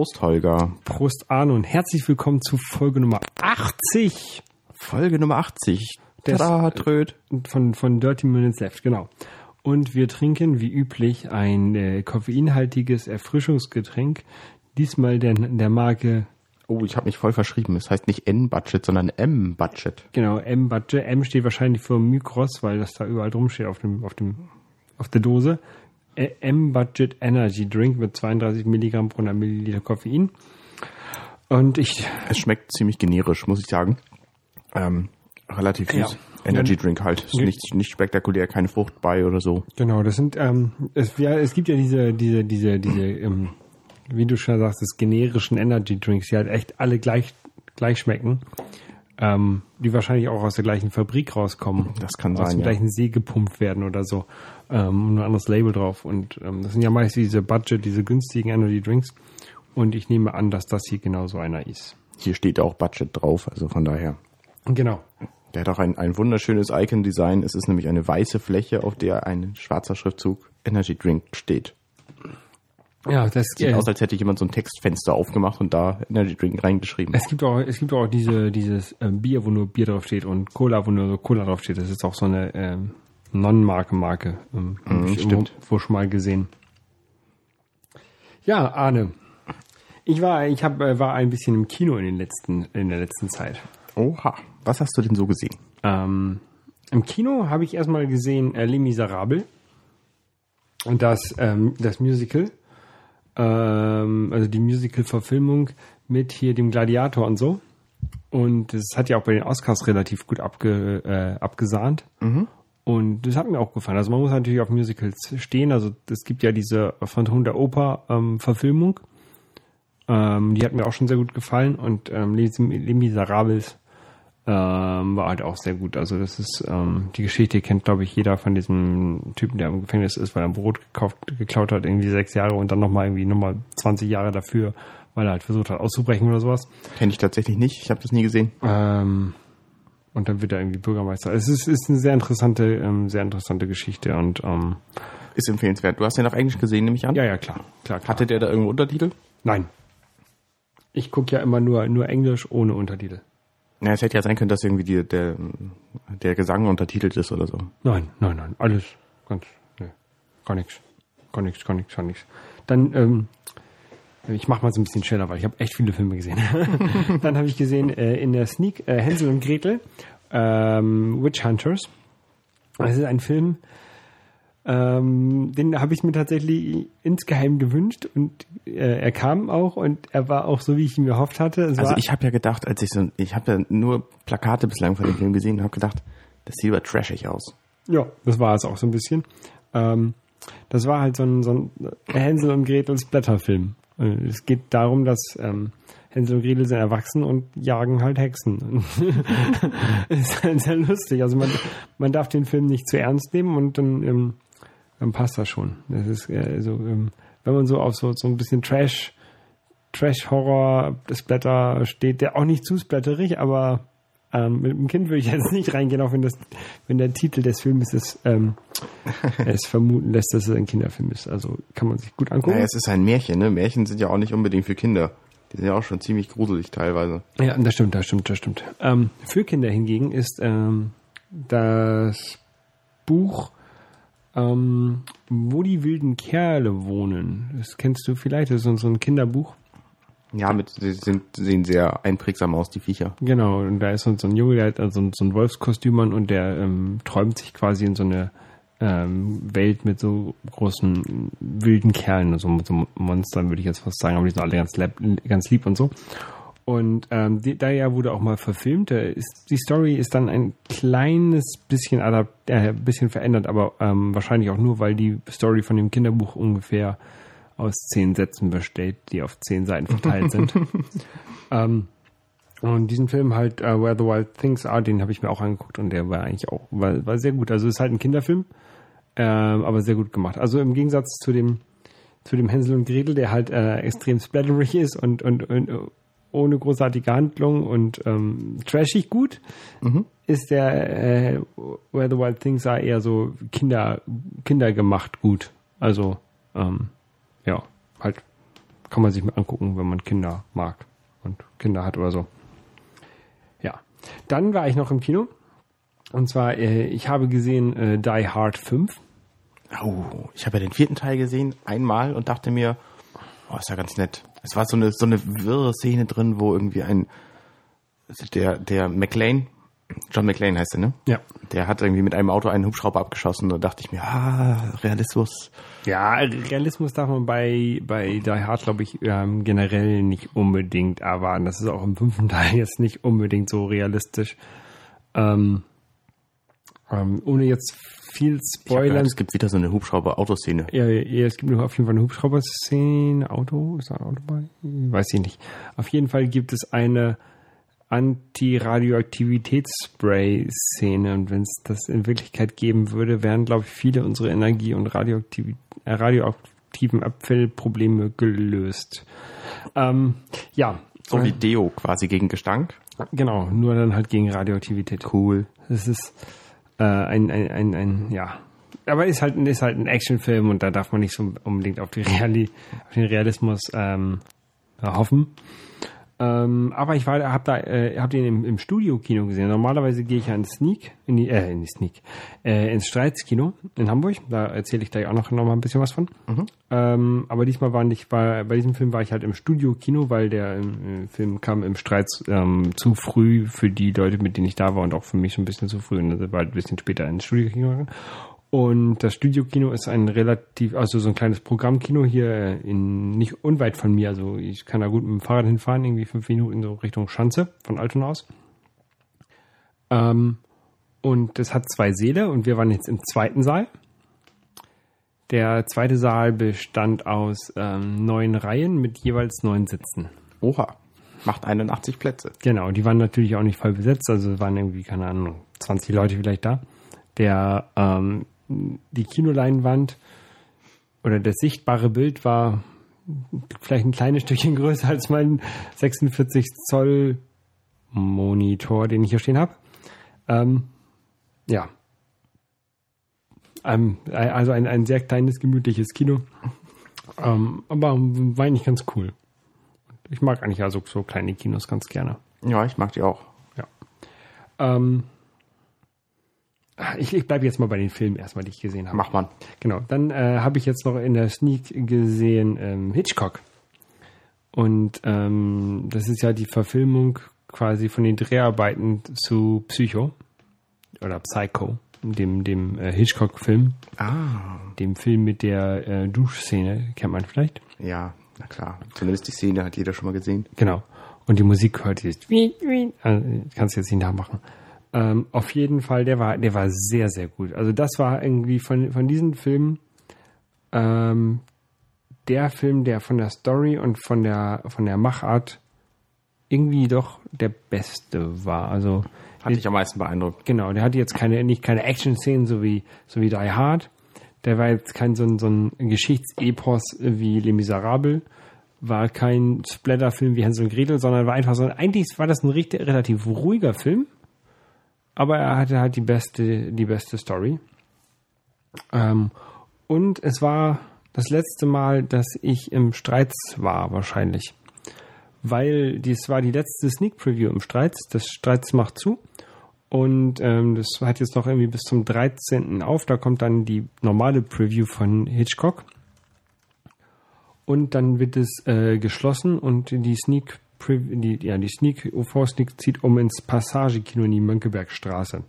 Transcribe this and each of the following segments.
Prost, Holger. Prost, Arno und herzlich willkommen zu Folge Nummer 80 Folge Nummer 80. Des- Tada, Tröd. von, von Dirty Minutes Left, genau. Und wir trinken wie üblich ein äh, koffeinhaltiges Erfrischungsgetränk, diesmal der, der Marke, Oh, ich habe mich voll verschrieben. Es heißt nicht N-Budget, sondern M-Budget. genau, M-Budget. M steht wahrscheinlich für Mykros, weil das da überall drum steht auf, dem, auf, dem, auf der Dose. M-Budget Energy Drink mit 32 Milligramm pro 100 Milliliter Koffein. Und ich Es schmeckt ziemlich generisch, muss ich sagen. Ähm, relativ süß. Ja. Energy Drink halt. Ist nicht, nicht spektakulär, keine Frucht bei oder so. Genau, das sind, ähm, es, ja, es gibt ja diese, diese, diese, diese, ähm, wie du schon sagst, das generischen Energy Drinks, die halt echt alle gleich, gleich schmecken, ähm, die wahrscheinlich auch aus der gleichen Fabrik rauskommen. Das kann aus sein, dem ja. gleichen See gepumpt werden oder so. Ähm, nur ein anderes Label drauf. Und ähm, das sind ja meist diese Budget, diese günstigen Energy Drinks. Und ich nehme an, dass das hier genau so einer ist. Hier steht auch Budget drauf, also von daher. Genau. Der hat auch ein, ein wunderschönes Icon-Design. Es ist nämlich eine weiße Fläche, auf der ein schwarzer Schriftzug Energy Drink steht. Ja, das Sieht äh, aus, als hätte jemand so ein Textfenster aufgemacht und da Energy Drink reingeschrieben. Es gibt auch, es gibt auch diese, dieses ähm, Bier, wo nur Bier drauf steht und Cola, wo nur so Cola drauf steht. Das ist auch so eine ähm, Non-Marke-Marke. Ähm, hab ich stimmt. irgendwo schon mal gesehen. Ja, Arne. Ich war, ich hab, äh, war ein bisschen im Kino in den letzten, in der letzten Zeit. Oha. Was hast du denn so gesehen? Ähm, Im Kino habe ich erstmal gesehen äh, Les Miserables. Und das, ähm, das Musical. Ähm, also die Musical-Verfilmung mit hier dem Gladiator und so. Und das hat ja auch bei den Oscars relativ gut abge, äh, abgesahnt. Und das hat mir auch gefallen. Also man muss natürlich auf Musicals stehen. Also es gibt ja diese Phantom der Oper ähm, Verfilmung. Ähm, die hat mir auch schon sehr gut gefallen. Und ähm, Les, Les Miserables ähm, war halt auch sehr gut. Also das ist ähm, die Geschichte kennt glaube ich jeder von diesem Typen, der im Gefängnis ist, weil er ein Brot gekauft, geklaut hat, irgendwie sechs Jahre und dann nochmal irgendwie nochmal 20 Jahre dafür, weil er halt versucht hat auszubrechen oder sowas. Kenne ich tatsächlich nicht. Ich habe das nie gesehen. Ähm, und dann wird er irgendwie Bürgermeister. Es ist, ist eine sehr interessante, ähm, sehr interessante Geschichte und ähm, Ist empfehlenswert. Du hast den auf Englisch gesehen, nehme ich an. ja, ja, klar, klar, klar. Hatte der da irgendwo Untertitel? Nein. Ich gucke ja immer nur, nur Englisch ohne Untertitel. Ja, es hätte ja sein können, dass irgendwie die, der, der Gesang untertitelt ist oder so. Nein, nein, nein, alles ganz, ne, gar nichts, gar nichts, gar nichts, gar nichts. Dann, ähm, ich mach mal so ein bisschen schneller, weil ich habe echt viele Filme gesehen. Dann habe ich gesehen äh, in der Sneak äh, Hänsel und Gretel, ähm, Witch Hunters. Das ist ein Film, ähm, den habe ich mir tatsächlich insgeheim gewünscht und äh, er kam auch und er war auch so, wie ich ihn gehofft hatte. Es Also ich habe ja gedacht, als ich so, ich habe ja nur Plakate bislang von dem Film gesehen und habe gedacht, das sieht aber trashig aus. Ja, das war es auch so ein bisschen. Ähm, das war halt so ein, so ein Hänsel und Gretels Blätterfilm. Äh, Es geht darum, dass ähm, Hänsel und Gretel sind erwachsen und jagen halt Hexen. ist halt sehr lustig. Also man, man darf den Film nicht zu ernst nehmen und dann, ähm, dann passt das schon. Das ist äh, so, ähm, wenn man so auf so, so ein bisschen Trash, Trash-Horror, Splatter steht, der auch nicht zu splatterig, aber ähm, mit dem Kind würde ich jetzt nicht reingehen, auch wenn das, wenn der Titel des Films es, ähm, es vermuten lässt, dass es ein Kinderfilm ist. Also kann man sich gut angucken. Naja, es ist ein Märchen, ne? Märchen sind ja auch nicht unbedingt für Kinder. Die sind ja auch schon ziemlich gruselig teilweise. Ja, das stimmt, das stimmt, das stimmt. Ähm, für Kinder hingegen ist ähm, das Buch ähm, Wo die wilden Kerle wohnen. Das kennst du vielleicht, das ist so- so ein Kinderbuch. Ja, mit, sie sind, sehen sehr einprägsam aus, die Viecher. Genau, und da ist so ein Junge, der hat also so ein Wolfskostüm an und der ähm, träumt sich quasi in so eine ähm, Welt mit so großen wilden Kerlen, mit so Monstern, würde ich jetzt fast sagen, aber die sind alle ganz, ganz lieb und so. Und ähm, die, da ja wurde auch mal verfilmt. Ist, die Story ist dann ein kleines bisschen adapt, äh, bisschen verändert, aber ähm, wahrscheinlich auch nur, weil die Story von dem Kinderbuch ungefähr aus zehn Sätzen besteht, die auf zehn Seiten verteilt sind. ähm, und diesen Film halt, uh, Where the Wild Things Are, den habe ich mir auch angeguckt und der war eigentlich auch, war, war sehr gut. Also ist halt ein Kinderfilm, ähm, aber sehr gut gemacht. Also im Gegensatz zu dem, zu dem Hänsel und Gretel, der halt äh, extrem splatterig ist und, und, und äh, ohne großartige Handlung und ähm, trashig gut, ist der äh, Where the Wild Things Are eher so Kinder, kindergemacht gut. Also ähm, ja, halt kann man sich mal angucken, wenn man Kinder mag und Kinder hat oder so. Ja. Dann war ich noch im Kino. Und zwar, äh, ich habe gesehen äh, Die Hard 5. Oh, ich habe ja den vierten Teil gesehen, einmal und dachte mir, oh, ist ja ganz nett. Es war so eine so eine wirre Szene drin, wo irgendwie ein der der McLean, John McLean heißt er, ne? Ja. Der hat irgendwie mit einem Auto einen Hubschrauber abgeschossen. Da dachte ich mir, ah, Realismus. Ja, Realismus darf man bei, bei Die Hard, glaube ich, ähm, generell nicht unbedingt erwarten. Das ist auch im fünften Teil jetzt nicht unbedingt so realistisch. Ähm, ähm, ohne jetzt viel Ich hab gehört, Spoilern. es gibt wieder so eine Hubschrauber-Autoszene. Ja, ja, es gibt auf jeden Fall eine Hubschrauber-Szene. Auto? Ist da ein Auto bei? Weiß ich nicht. Auf jeden Fall gibt es eine Anti-Radioaktivitätsspray-Szene. Und wenn es das in Wirklichkeit geben würde, wären, glaube ich, viele unserer Energie- und Radioaktiv äh, radioaktiven Abfallprobleme gelöst. Ähm, ja. So wie Deo quasi gegen Gestank. Genau, nur dann halt gegen Radioaktivität. Cool. Das ist äh, ein, ein, ein, ein, ja. Aber ist halt, ist halt ein Actionfilm und da darf man nicht so unbedingt auf, die Reali auf den Realismus ähm, äh, hoffen. Ähm, aber ich war, hab da, äh, hab den im, im Studio-Kino gesehen. Normalerweise gehe ich ja in Sneak, in die, äh, in die Sneak, äh, ins Streitskino in Hamburg. Da erzähle ich gleich auch noch, noch mal ein bisschen was von. Ähm, aber diesmal war nicht, war, bei diesem Film war ich halt im Studio-Kino, weil der äh, Film kam im Streit ähm, zu früh für die Leute, mit denen ich da war und auch für mich schon ein bisschen zu früh. Und das war halt ein bisschen später ins Studio-Kino. Und das Studio-Kino ist ein relativ, also so ein kleines Programmkino hier in nicht unweit von mir. Also ich kann da gut mit dem Fahrrad hinfahren, irgendwie fünf Minuten so Richtung Schanze von Altona aus. Ähm, und das hat zwei Säle und wir waren jetzt im zweiten Saal. Der zweite Saal bestand aus ähm, neun Reihen mit jeweils neun Sitzen. Oha. Macht 81 Plätze. Genau, die waren natürlich auch nicht voll besetzt, also es waren irgendwie, keine Ahnung, 20 Leute vielleicht da. Der, ähm, die Kinoleinwand oder das sichtbare Bild war vielleicht ein kleines Stückchen größer als mein 46 Zoll Monitor, den ich hier stehen habe. Ähm, ja. Ähm, also ein, ein sehr kleines, gemütliches Kino. Ähm, aber war eigentlich ganz cool. Ich mag eigentlich also so kleine Kinos ganz gerne. Ja, ich mag die auch. Ja. Ähm, ich ich bleibe jetzt mal bei den Filmen erstmal, die ich gesehen habe. Macht man. Genau. Dann äh, habe ich jetzt noch in der Sneak gesehen ähm, Hitchcock. Und ähm, das ist ja die Verfilmung quasi von den Dreharbeiten zu Psycho oder Psycho, dem, dem äh, Hitchcock-Film, Ah. dem Film mit der äh, Duschszene, kennt man vielleicht. Ja, na klar. Zumindest die Szene hat jeder schon mal gesehen. Genau. Und die Musik hört jetzt. wie- wie- Also, kannst du jetzt nicht nachmachen. Ähm, auf jeden Fall, der war, der war sehr, sehr gut. Also das war irgendwie von, von diesen Filmen ähm, der Film, der von der Story und von der, von der Machart irgendwie doch der beste war. Also Hat dich am meisten beeindruckt. Genau, der hatte jetzt keine, nicht keine Action-Szenen, so wie, so wie Die Hard. Der war jetzt kein so ein, so ein Geschichtsepos wie Les Miserables. War kein Splatter-Film wie Hänsel und Gretel, sondern war einfach so, eigentlich war das ein richtig, relativ ruhiger Film. Aber er hatte halt die beste, die beste Story. Ähm, und es war das letzte Mal, dass ich im Streits war, wahrscheinlich. Weil dies war die letzte Sneak Preview im Streits. Das Streits macht zu. Und ähm, das hat jetzt noch irgendwie bis zum 13. auf. Da kommt dann die normale Preview von Hitchcock. Und dann wird es äh, geschlossen und die Sneak die, ja, die Sneak UV Sneak zieht um ins Passagekino in die Mönckebergstraße.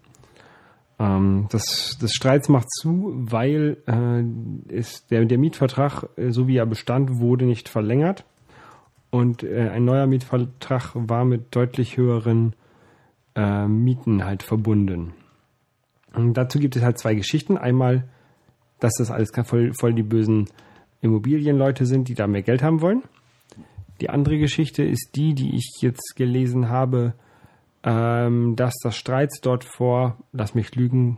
Ähm, das, das Streits macht zu, weil äh, ist der, der Mietvertrag, äh, so wie er bestand, wurde nicht verlängert. Und äh, ein neuer Mietvertrag war mit deutlich höheren äh, Mieten halt verbunden. Und dazu gibt es halt zwei Geschichten. Einmal, dass das alles voll, voll die bösen Immobilienleute sind, die da mehr Geld haben wollen. Die andere Geschichte ist die, die ich jetzt gelesen habe, ähm, dass das Streits dort vor, lass mich lügen,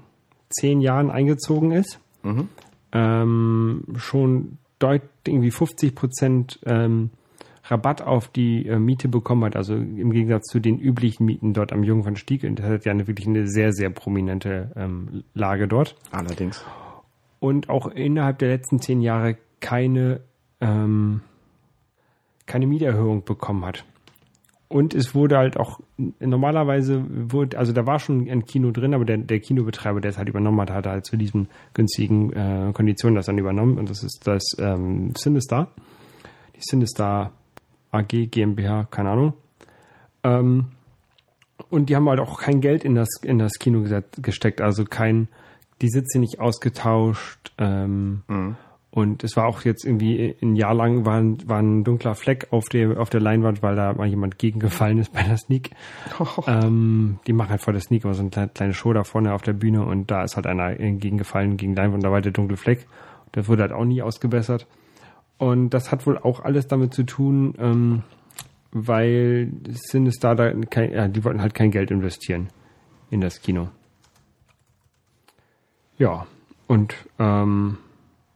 zehn Jahren eingezogen ist. Ähm, schon deut irgendwie 50 Prozent ähm, Rabatt auf die äh, Miete bekommen hat, also im Gegensatz zu den üblichen Mieten dort am Jungen von Stieg. Und das hat ja eine, wirklich eine sehr, sehr prominente ähm, Lage dort. Allerdings. Und auch innerhalb der letzten zehn Jahre keine ähm, keine Mieterhöhung bekommen hat. Und es wurde halt auch normalerweise wurde, also da war schon ein Kino drin, aber der, der Kinobetreiber, der es halt übernommen hat, hat halt zu diesen günstigen äh, Konditionen das dann übernommen. Und das ist das ähm, Sinister. Die Sinister AG, GmbH, keine Ahnung. Ähm, und die haben halt auch kein Geld in das, in das Kino gesteckt, also kein, die Sitze nicht ausgetauscht. Ähm, Mhm. Und es war auch jetzt irgendwie ein Jahr lang war ein, war ein dunkler Fleck auf der, auf der Leinwand, weil da mal jemand gegengefallen ist bei der Sneak. Ähm, die machen halt vor der Sneak immer so eine kleine, Show da vorne auf der Bühne und da ist halt einer gegengefallen gegen Leinwand, da war der dunkle Fleck. Der wurde halt auch nie ausgebessert. Und das hat wohl auch alles damit zu tun, ähm, weil Sinister da kein, ja, die wollten halt kein Geld investieren in das Kino. Ja, und ähm,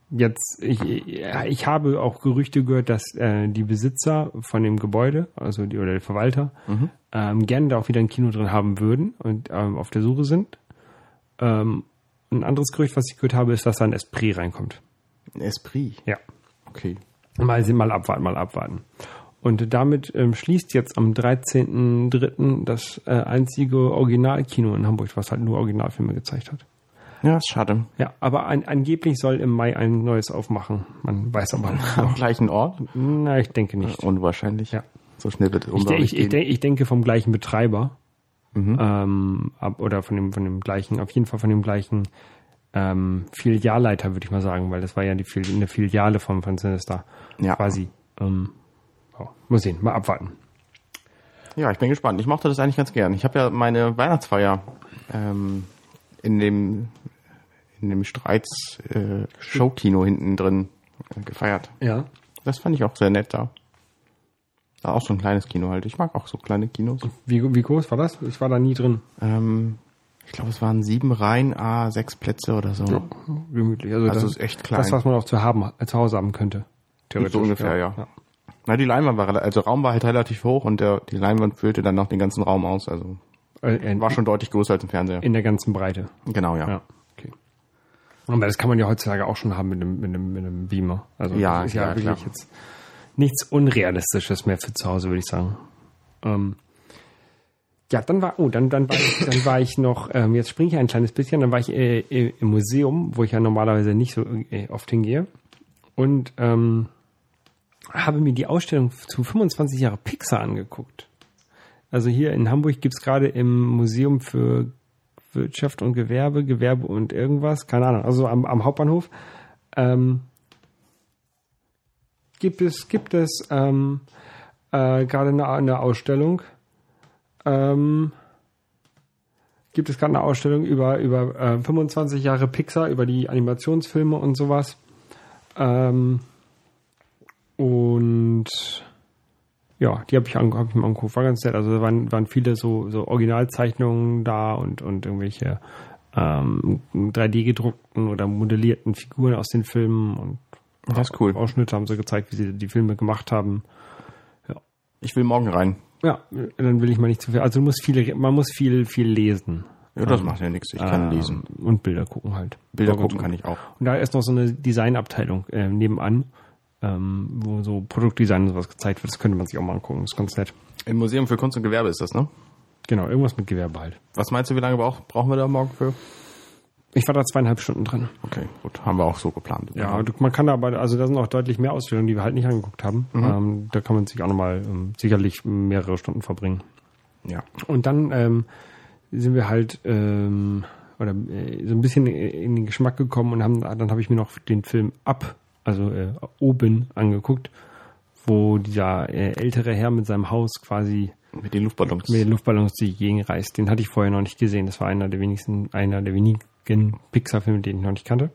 jetzt, ich, ich habe auch Gerüchte gehört, dass äh, die Besitzer von dem Gebäude, also die oder der Verwalter, ähm, gerne da auch wieder ein Kino drin haben würden und ähm, auf der Suche sind. Ähm, ein anderes Gerücht, was ich gehört habe, ist, dass da ein Esprit reinkommt. Ein Esprit. Ja. Okay. Mal, sehen, mal abwarten, mal abwarten. Und damit ähm, schließt jetzt am 13.03. das äh, einzige Originalkino in Hamburg, was halt nur Originalfilme gezeigt hat. Ja, ist schade. Ja, aber an, angeblich soll im Mai ein neues aufmachen. Man weiß aber nicht. Am gleichen Ort? Na, ich denke nicht. Unwahrscheinlich. Ja. So schnell wird es Ich, ich, ich, ich denke vom gleichen Betreiber. Ähm, ab, oder von dem, von dem gleichen, auf jeden Fall von dem gleichen ähm, Filialleiter, würde ich mal sagen, weil das war ja die eine Filiale von, von Sinister. Ja. Quasi. Ähm, ja, muss sehen, mal abwarten. Ja, ich bin gespannt. Ich mochte das eigentlich ganz gern. Ich habe ja meine Weihnachtsfeier ähm, in dem in dem Streits äh, Showkino hinten drin äh, gefeiert. Ja. Das fand ich auch sehr nett da. War auch so ein kleines Kino halt. Ich mag auch so kleine Kinos. Wie, wie groß war das? Ich war da nie drin. Ähm, ich glaube, es waren sieben Reihen, a sechs Plätze oder so. Gemütlich. Also, Also das ist echt klein. Das, was man auch zu, haben, äh, zu Hause haben könnte. So ungefähr, ja. Na, die Leinwand war, also Raum war halt relativ hoch und der, die Leinwand füllte dann noch den ganzen Raum aus. Also Äh, war schon deutlich größer als im Fernseher. in der ganzen Breite. Genau, ja. Ja, okay. Aber das kann man ja heutzutage auch schon haben mit einem, mit einem, mit einem Beamer. Also Ja, das ist ja, ja, wirklich klar. jetzt nichts Unrealistisches mehr für zu Hause, würde ich sagen. Ähm, ja, dann war, oh, dann, dann war ich, dann war ich noch, ähm, jetzt springe ich ein kleines bisschen, dann war ich äh, äh, im Museum, wo ich ja normalerweise nicht so äh, oft hingehe. Und ähm, habe mir die Ausstellung zu 25 Jahre Pixar angeguckt. Also hier in Hamburg gibt's gerade im Museum für Wirtschaft und Gewerbe, Gewerbe und irgendwas, keine Ahnung, also am, am Hauptbahnhof, ähm, gibt es, gibt es ähm, äh, gerade eine, eine Ausstellung, ähm, gibt es gerade eine Ausstellung über, über äh, 25 Jahre Pixar, über die Animationsfilme und sowas. Ähm, und ja, die habe ich, ange hab ich mir angeguckt, war ganz nett. Also da waren, waren viele so, so Originalzeichnungen da und, und irgendwelche ähm, 3D gedruckten oder modellierten Figuren aus den Filmen und Das ist cool. Ausschnitte haben sie gezeigt, wie sie die Filme gemacht haben. Ich will morgen rein. Ja, dann will ich mal nicht zu viel. Also du musst viele, man muss viel, viel lesen. Ja, das macht ja nichts. Ich kann Ähm, lesen. Und Bilder gucken halt. Bilder gucken kann ich auch. Und da ist noch so eine Designabteilung äh, nebenan, ähm, wo so Produktdesign und sowas gezeigt wird. Das könnte man sich auch mal angucken. Das ist ganz nett. Im Museum für Kunst und Gewerbe ist das, ne? Genau, irgendwas mit Gewerbe halt. Was meinst du, wie lange brauch, brauchen wir da morgen für? Ich war da zweieinhalb Stunden drin. Okay, gut. Haben wir auch so geplant. Ja, du- man kann da aber, also da sind auch deutlich mehr Ausstellungen, die wir halt nicht angeguckt haben. Ähm, da kann man sich auch nochmal ähm, sicherlich mehrere Stunden verbringen. ja. Und dann ähm, sind wir halt ähm, oder äh, so ein bisschen in den Geschmack gekommen und haben dann habe ich mir noch den Film ab, also äh, oben angeguckt, wo dieser äh, ältere Herr mit seinem Haus quasi Mit den Luftballons. mit den Luftballons die Gegend reist. Den hatte ich vorher noch nicht gesehen. Das war einer der wenigsten, einer der wenigen Pixar-Filme, den ich noch nicht kannte.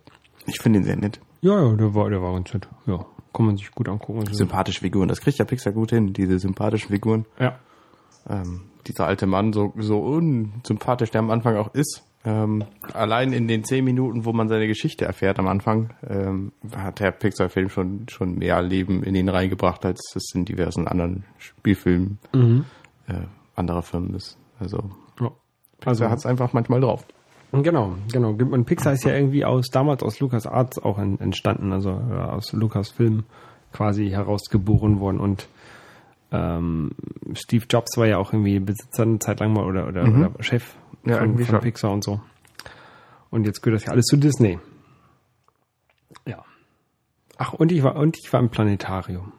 Ich finde den sehr nett. Ja, ja, der war, der war ganz nett. Ja, kann man sich gut angucken. Also, Sympathische Figuren. Das kriegt ja Pixar gut hin, diese sympathischen Figuren. ja, Ähm, dieser alte Mann, so, so unsympathisch der am Anfang auch ist. Ähm, allein in den zehn Minuten, wo man seine Geschichte erfährt am Anfang, ähm, hat der Pixar-Film schon, schon mehr Leben in ihn reingebracht, als es in diversen anderen Spielfilmen äh, anderer Firmen ist. Also ja. Pixar Also hat es einfach manchmal drauf. Genau, genau. Und Pixar ist ja irgendwie aus damals aus Lucas Arts auch en- entstanden, also äh, aus Lucas Film quasi herausgeboren worden und ähm, Steve Jobs war ja auch irgendwie Besitzer eine Zeit lang mal oder, oder, Mhm. oder Chef Ja, von, von. Pixar und so. Und jetzt gehört das ja alles zu Disney. Ja. Ach, und ich war, und ich war im Planetarium.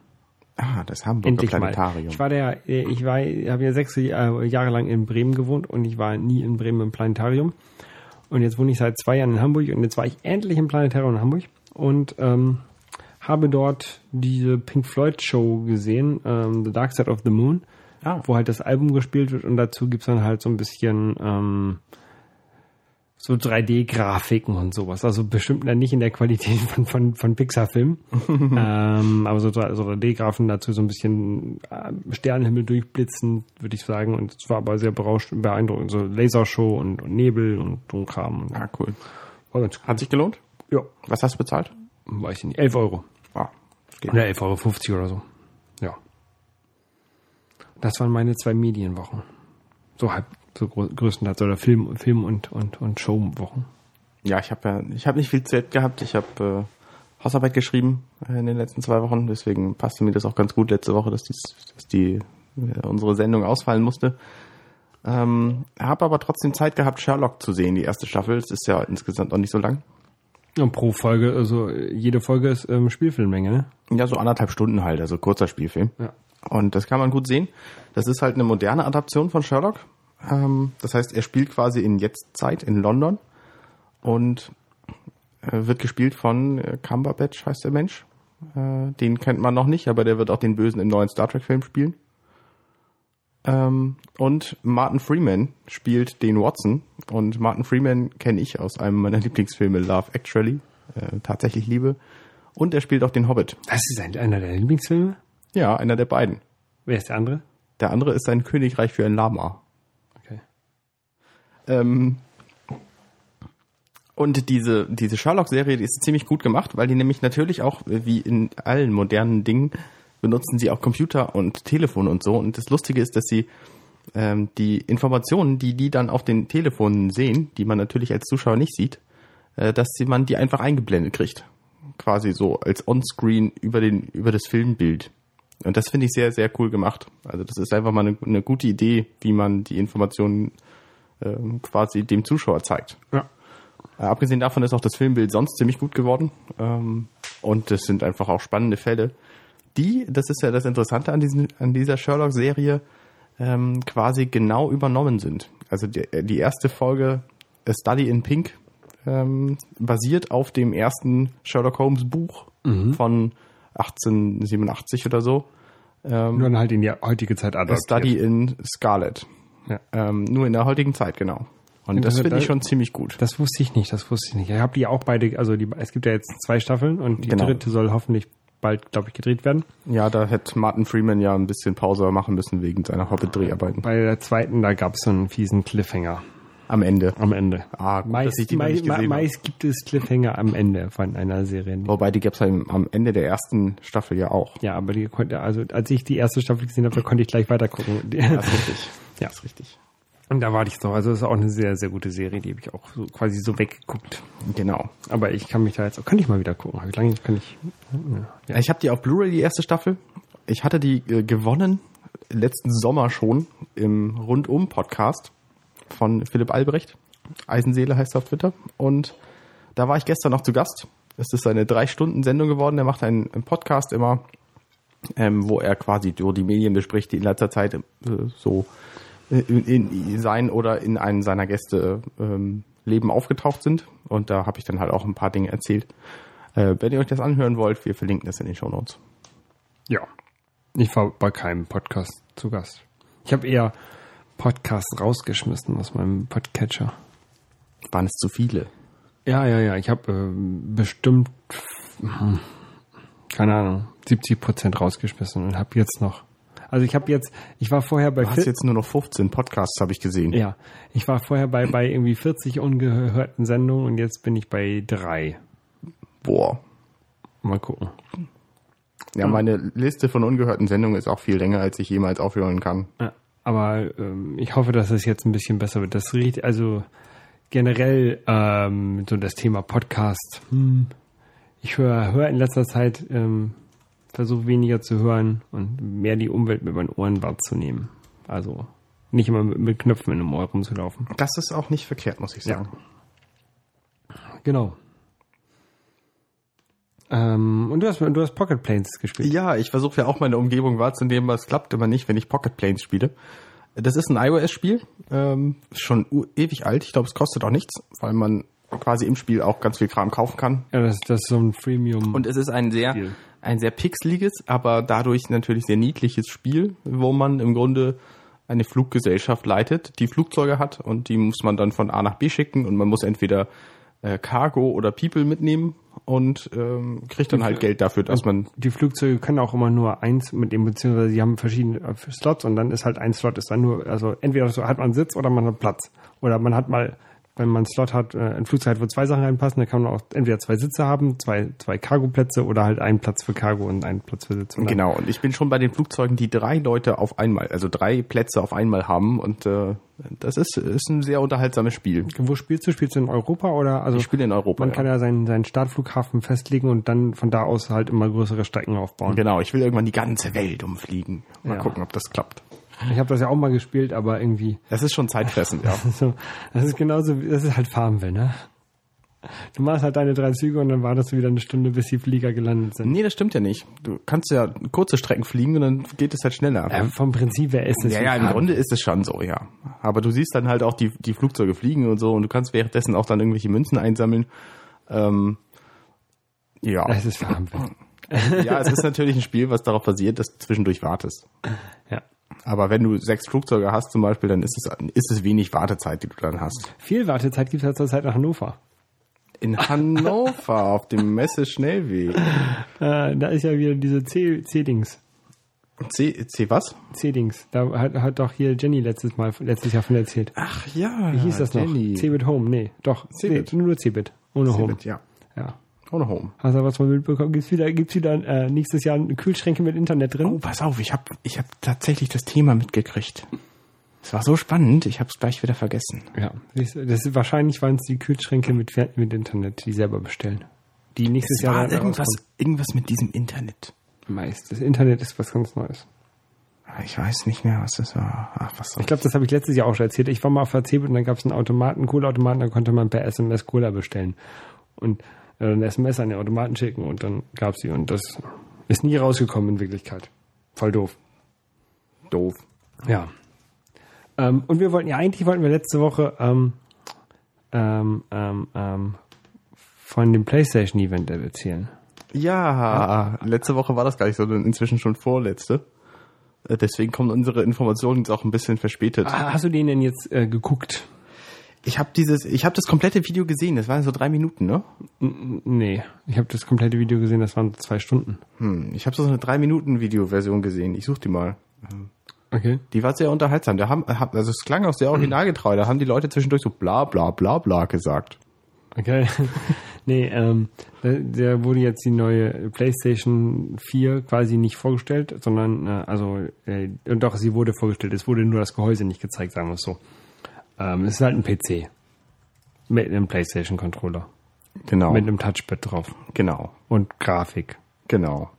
Ah, das Hamburger Endlich Planetarium. mal. Ich war der, äh, ich war, habe ja sechs äh, Jahre lang in Bremen gewohnt und ich war nie in Bremen im Planetarium. Und jetzt wohne ich seit zwei Jahren in Hamburg und jetzt war ich endlich im Planetarium in Hamburg und ähm, habe dort diese Pink Floyd Show gesehen, ähm, The Dark Side of the Moon, Ah. wo halt das Album gespielt wird und dazu gibt's dann halt so ein bisschen ähm, so 3D-Grafiken und sowas. Also bestimmt dann nicht in der Qualität von, von, von Pixar-Filmen. ähm, aber so, so 3D-Grafen dazu so ein bisschen äh, Sternenhimmel durchblitzen, würde ich sagen. Und es war aber sehr berauschend, beeindruckend. So Lasershow und, und Nebel und so ein Kram. Und Ah, cool. war ganz cool. Hat sich gelohnt? Ja, Was hast du bezahlt? weiß ich nicht. 11 Euro. Geht. Oder 11,50 Euro oder so. Ja. Das waren meine zwei Medienwochen. So halb, so grö- größtenteils. Oder Film, Film und, und, und Showwochen. Ja, ich habe ja, ich habe nicht viel Zeit gehabt. Ich habe äh, Hausarbeit geschrieben äh, in den letzten zwei Wochen. Deswegen passte mir das auch ganz gut letzte Woche, dass, dies, dass die äh, unsere Sendung ausfallen musste. Ähm, habe aber trotzdem Zeit gehabt, Sherlock zu sehen, die erste Staffel. Es ist ja insgesamt noch nicht so lang. Und pro Folge, also jede Folge ist ähm, Spielfilmlänge, ne? Ja, so anderthalb Stunden halt, also kurzer Spielfilm. Ja. Und das kann man gut sehen. Das ist halt eine moderne Adaption von Sherlock. Ähm, das heißt, er spielt quasi in Jetztzeit in London und äh, wird gespielt von äh, Cumberbatch, heißt der Mensch. Äh, den kennt man noch nicht, aber der wird auch den Bösen im neuen Star Trek-Film spielen. Ähm, und Martin Freeman spielt den Watson. Und Martin Freeman kenne ich aus einem meiner Lieblingsfilme Love Actually. Äh, tatsächlich Liebe. Und er spielt auch den Hobbit. Das ist ein, einer der Lieblingsfilme. Ja, einer der beiden. Wer ist der andere? Der andere ist ein Königreich für ein Lama. Okay. Ähm, und diese, diese Sherlock-Serie, die ist ziemlich gut gemacht, weil die nämlich natürlich auch, wie in allen modernen Dingen, benutzen sie auch Computer und Telefon und so. Und das Lustige ist, dass sie ähm, die Informationen, die die dann auf den Telefonen sehen, die man natürlich als Zuschauer nicht sieht, äh, dass sie, man die einfach eingeblendet kriegt. Quasi so als Onscreen über, den, über das Filmbild. Und das finde ich sehr, sehr cool gemacht. Also das ist einfach mal eine, eine gute Idee, wie man die Informationen ähm, quasi dem Zuschauer zeigt. Ja. Äh, abgesehen davon ist auch das Filmbild sonst ziemlich gut geworden. Ähm, und das sind einfach auch spannende Fälle, die, das ist ja das Interessante an, diesen, an dieser Sherlock-Serie, ähm, quasi genau übernommen sind. Also die, die erste Folge, A Study in Pink, ähm, basiert auf dem ersten Sherlock Holmes Buch von 1887 oder so. Ähm, Nur dann halt in die heutige Zeit A adaptiert. Study in Scarlet. Ja. Ähm, nur in der heutigen Zeit, genau. Und Und das das- finde ich schon ziemlich gut. Das wusste ich nicht, das wusste ich nicht. Ich habe die auch beide, also die, es gibt ja jetzt zwei Staffeln und die Genau. dritte soll hoffentlich bald, glaube ich, gedreht werden. Ja, da hätte Martin Freeman ja ein bisschen Pause machen müssen wegen seiner Hobbit-Dreharbeiten. Bei der zweiten, da gab es so einen fiesen Cliffhanger Am Ende. am Ende. Ah, gut, dass meist, ich die noch mei- nicht gesehen mei- meist gibt es Cliffhanger am Ende von einer Serie. Wobei die ja im- am Ende der ersten Staffel ja auch. Ja, aber die konnte, also als ich die erste Staffel gesehen habe, da konnte ich gleich weiter gucken. Das ist richtig. Ja. Das ist richtig. Und da warte ich noch. Also das ist auch eine sehr, sehr gute Serie, die habe ich auch so, quasi so weggeguckt. Genau. Aber ich kann mich da jetzt, kann ich mal wieder gucken. Wie lange kann ich? Ja. Ich habe die auf Blu-ray, die erste Staffel. Ich hatte die äh, gewonnen letzten Sommer schon im Rundum-Podcast von Philipp Albrecht. Eisenseele heißt er auf Twitter. Und da war ich gestern noch zu Gast. Es ist eine Drei-Stunden-Sendung geworden. Er macht einen, einen Podcast immer, ähm, wo er quasi so die Medien bespricht, die in letzter Zeit äh, so in, in sein oder in einen seiner Gäste ähm, Leben aufgetaucht sind. Und da habe ich dann halt auch ein paar Dinge erzählt. Äh, wenn ihr euch das anhören wollt, wir verlinken das in den Shownotes. ja. Ich war bei keinem Podcast zu Gast. Ich habe eher Podcasts rausgeschmissen aus meinem Podcatcher. Waren es zu viele? Ja, ja, ja. Ich habe ähm, bestimmt, hm, keine Ahnung, 70 Prozent rausgeschmissen und habe jetzt noch. Also ich habe jetzt, ich war vorher bei Du hast jetzt nur noch 15 Podcasts, habe ich gesehen. ja, ich war vorher bei bei irgendwie 40 ungehörten Sendungen und jetzt bin ich bei drei. Boah. Mal gucken. Ja, meine Liste von ungehörten Sendungen ist auch viel länger, als ich jemals aufhören kann. Ja, aber ähm, ich hoffe, dass es jetzt ein bisschen besser wird. Das riecht also generell ähm, so das Thema Podcast. Hm, ich höre hör in letzter Zeit ähm, versuche weniger zu hören und mehr die Umwelt mit meinen Ohren wahrzunehmen. Also nicht immer mit, mit Knöpfen in einem Ohr rumzulaufen. Das ist auch nicht verkehrt, muss ich sagen. Genau. Ähm, und du hast, du hast Pocket Planes gespielt. Ja, ich versuche ja auch meine Umgebung wahrzunehmen, aber es klappt immer nicht, wenn ich Pocket Planes spiele. Das ist ein iOS-Spiel, ähm, schon ewig alt. Ich glaube, es kostet auch nichts, weil man quasi im Spiel auch ganz viel Kram kaufen kann. Ja, das, das ist so ein Freemium. Und es ist ein sehr, Spiel. Ein sehr pixeliges, aber dadurch natürlich sehr niedliches Spiel, wo man im Grunde eine Fluggesellschaft leitet, die Flugzeuge hat und die muss man dann von A nach B schicken und man muss entweder äh, Cargo oder People mitnehmen und ähm, kriegt dann halt Geld dafür, dass man die Flugzeuge können auch immer nur eins mit dem, beziehungsweise sie haben verschiedene äh, Slots und dann ist halt ein Slot ist dann nur, also entweder so hat man Sitz oder man hat Platz. Oder man hat mal, wenn man einen Slot hat, äh, ein Flugzeug, wo zwei Sachen reinpassen, dann kann man auch entweder zwei Sitze haben, zwei, zwei Cargo-Plätze oder halt einen Platz für Cargo und einen Platz für Sitz. Und dann- Genau, und ich bin schon bei den Flugzeugen, die drei Leute auf einmal, also drei Plätze auf einmal haben und äh, das ist, ist ein sehr unterhaltsames Spiel. Wo spielst du? Spielst du in Europa oder also Ich spiele in Europa. man kann ja seinen, seinen Startflughafen festlegen und dann von da aus halt immer größere Strecken aufbauen. Genau, ich will irgendwann die ganze Welt umfliegen. Mal Ja. gucken, ob das klappt. Ich habe das ja auch mal gespielt, aber irgendwie Das ist schon zeitfressend, ja. das ist genauso, wie- das ist halt Farmville, ne? Du machst halt deine drei Züge und dann wartest du wieder eine Stunde, bis die Flieger gelandet sind. Nee, das stimmt ja nicht. Du kannst ja kurze Strecken fliegen und dann geht es halt schneller. Äh, vom Prinzip her ist es ja, ja, im. Grunde ist es schon so, ja. Aber du siehst dann halt auch die, die Flugzeuge fliegen und so und du kannst währenddessen auch dann irgendwelche Münzen einsammeln. Ähm, ja. Das ist Farmville. ja, es ist natürlich ein Spiel, was darauf basiert, dass du zwischendurch wartest. Ja. Aber wenn du sechs Flugzeuge hast zum Beispiel, dann ist es, ist es wenig Wartezeit, die du dann hast. Viel Wartezeit gibt es ja zurzeit nach Hannover. In Hannover auf dem Messe-Schnellweg. Äh, da ist ja wieder diese C-Dings. C, C was? C-Dings. Da hat, hat doch hier Jenny letztes Mal, letztes Jahr von erzählt. Ach ja. Wie hieß das noch? Cebit Home? Nee, doch. Cebit. Nee, nur Cebit. Ohne Home. Ja. Ja. Ohne Home. Hast du was mal mitbekommen? Gibt's wieder, gibt's wieder äh, nächstes Jahr Kühlschränke mit Internet drin? Oh, pass auf, ich habe ich hab tatsächlich das Thema mitgekriegt. Es war so spannend, ich habe es gleich wieder vergessen. Ja. Das ist, wahrscheinlich waren es die Kühlschränke mit, mit Internet, die selber bestellen. Die nächstes Es Jahr war irgendwas, irgendwas mit diesem Internet. Meist. Das Internet ist was ganz Neues. Ah, Ich weiß nicht mehr, was das war. Ach, was soll Ich glaube, das habe ich letztes Jahr auch schon erzählt. Ich war mal auf der und dann gab es einen Automaten, Cola-Automaten, da konnte man per SMS Cola bestellen. Und eine SMS an den Automaten schicken und dann gab sie. Und das ist nie rausgekommen in Wirklichkeit. Voll doof. doof. Ja. Ähm, und wir wollten ja eigentlich wollten wir letzte Woche ähm, ähm, ähm, ähm, von dem PlayStation Event erzählen. Ja, letzte Woche war das gar nicht so, inzwischen schon vorletzte. Äh, Deswegen kommen unsere Informationen jetzt auch ein bisschen verspätet. Ah, Hast du den denn jetzt äh, geguckt? Ich habe dieses, ich habe das komplette Video gesehen. Das waren so drei Minuten, ne? Nee, ich habe das komplette Video gesehen, das waren zwei Stunden. Hm, ich habe so eine drei Minuten Videoversion gesehen. Ich suche die mal. Okay. Die war sehr unterhaltsam. Da haben, hab- also es klang auch sehr originalgetreu. Da haben die Leute zwischendurch so bla bla bla bla gesagt. Okay. nee, ähm, da, da wurde jetzt die neue PlayStation 4 quasi nicht vorgestellt, sondern, äh, also, äh, und doch, sie wurde vorgestellt. Es wurde nur das Gehäuse nicht gezeigt, sagen wir es so. Ähm, es ist halt ein PC. Mit einem PlayStation-Controller. Genau. Mit einem Touchpad drauf. genau. Und Grafik. Genau.